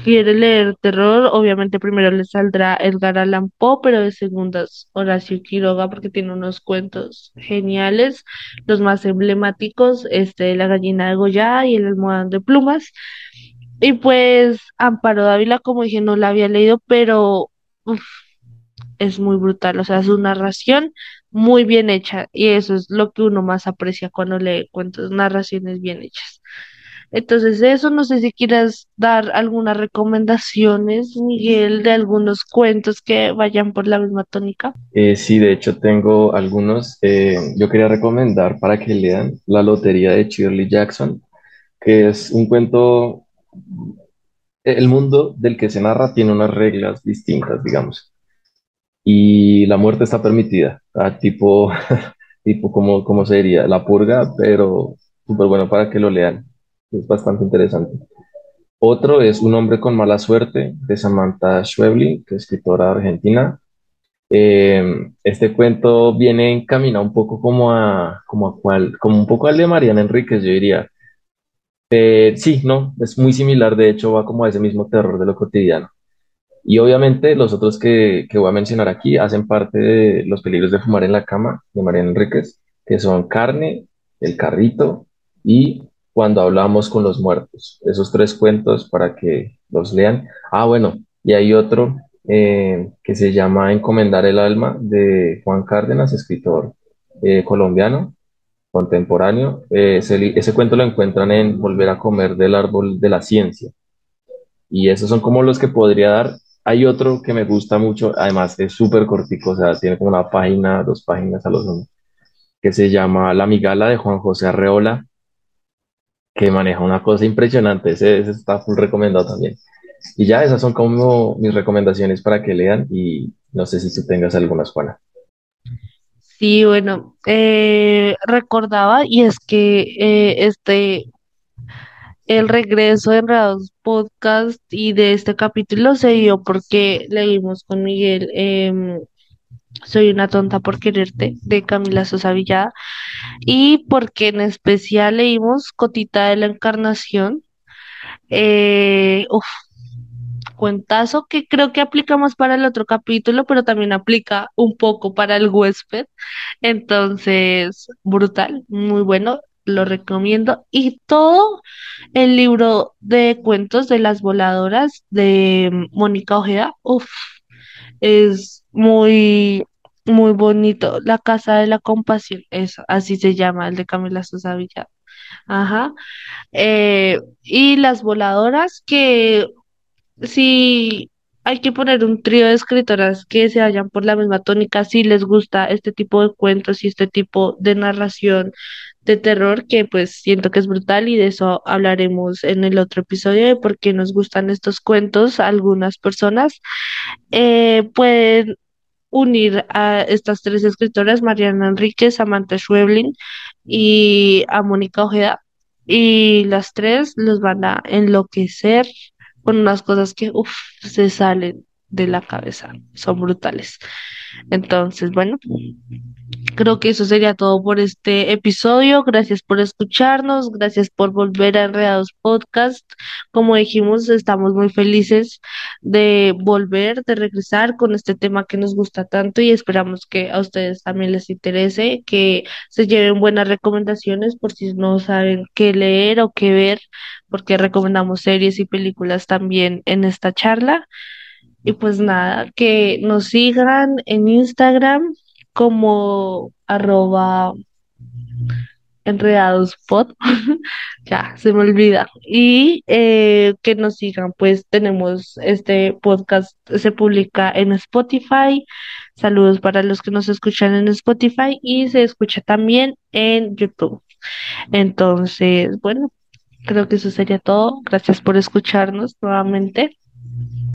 Speaker 1: quiere leer terror, obviamente primero le saldrá Edgar Allan Poe, pero de segundas Horacio Quiroga porque tiene unos cuentos geniales, los más emblemáticos, este, La gallina de Goya y El almohadón de plumas. Y pues Amparo Dávila, como dije, no la había leído, pero uf, es muy brutal, o sea, es una narración muy bien hecha y eso es lo que uno más aprecia cuando lee cuentos, narraciones bien hechas. Entonces, eso no sé si quieras dar algunas recomendaciones, Miguel, de algunos cuentos que vayan por la misma tónica.
Speaker 2: Eh, sí, de hecho tengo algunos. Eh, yo quería recomendar para que lean La Lotería de Shirley Jackson, que es un cuento, el mundo del que se narra tiene unas reglas distintas, digamos, y la muerte está permitida, tipo, tipo como, como sería la purga, pero súper bueno para que lo lean, es bastante interesante. Otro es Un hombre con mala suerte, de Samantha Schweblin, que es escritora argentina. Eh, este cuento viene encaminado un poco como a, como a cual, como un poco al de Mariana Enríquez, yo diría. Eh, sí, no, es muy similar, de hecho va como a ese mismo terror de lo cotidiano. Y obviamente los otros que, que voy a mencionar aquí hacen parte de Los peligros de fumar en la cama de Mariana Enríquez, que son Carne, El carrito y Cuando hablamos con los muertos. Esos tres cuentos para que los lean. Ah, bueno, y hay otro eh, que se llama Encomendar el alma de Juan Cárdenas, escritor eh, colombiano contemporáneo. Ese, cuento lo encuentran en Volver a comer del árbol de la ciencia. Y esos son como los que podría dar. Hay otro que me gusta mucho, además es súper cortico, o sea, tiene como una página, dos páginas a los dos, que se llama La Migala de Juan José Arreola, que maneja una cosa impresionante. Ese, está full recomendado también. Y ya esas son como mis recomendaciones para que lean y no sé si tú tengas algunas, Juana.
Speaker 1: Sí, bueno, eh, recordaba y es que eh, este, el regreso de Enredados Podcast y de este capítulo se dio porque leímos con Miguel em, Soy una tonta por quererte de Camila Sosa Villada y porque en especial leímos Cotita de la Encarnación. Eh, cuentazo que creo que aplica más para el otro capítulo, pero también aplica un poco para el huésped. Entonces, brutal, muy bueno, lo recomiendo. Y todo el libro de cuentos de las voladoras de Mónica Ojeda, uff, es muy, muy bonito. La Casa de la Compasión, eso, así se llama, el de Camila Sosa Villada. Ajá. Eh, y las voladoras que si hay que poner un trío de escritoras que se vayan por la misma tónica, si les gusta este tipo de cuentos y este tipo de narración de terror, que pues siento que es brutal y de eso hablaremos en el otro episodio de por qué nos gustan estos cuentos a algunas personas, eh, pueden unir a estas tres escritoras, Mariana Enríquez, Samantha Schweblin y a Mónica Ojeda, y las tres los van a enloquecer con unas cosas que uf, se salen de la cabeza, son brutales. Entonces, bueno, creo que eso sería todo por este episodio. Gracias por escucharnos, gracias por volver a Enredados Podcast. Como dijimos, estamos muy felices de volver, de regresar con este tema que nos gusta tanto y esperamos que a ustedes también les interese, que se lleven buenas recomendaciones por si no saben qué leer o qué ver, porque recomendamos series y películas también en esta charla. Y pues nada, que nos sigan en Instagram como arroba enredadospod, ya se me olvida, y eh, que nos sigan, pues tenemos este podcast, se publica en Spotify, saludos para los que nos escuchan en Spotify y se escucha también en YouTube. Entonces, bueno, creo que eso sería todo, gracias por escucharnos nuevamente.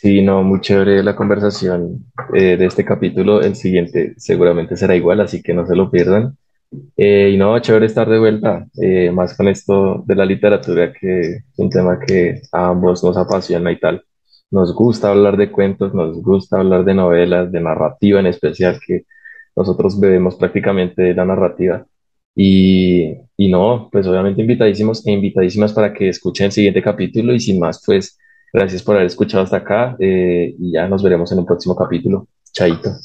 Speaker 2: Sí, no, muy chévere la conversación eh, de este capítulo. El siguiente seguramente será igual, así que no se lo pierdan. Eh, y no, chévere estar de vuelta, eh, más con esto de la literatura, que un tema que a ambos nos apasiona y tal. Nos gusta hablar de cuentos, nos gusta hablar de novelas, de narrativa en especial, que nosotros bebemos prácticamente de la narrativa. Y, y no, pues obviamente invitadísimos e invitadísimas para que escuchen el siguiente capítulo y sin más, pues gracias por haber escuchado hasta acá eh, y ya nos veremos en un próximo capítulo. Chaito.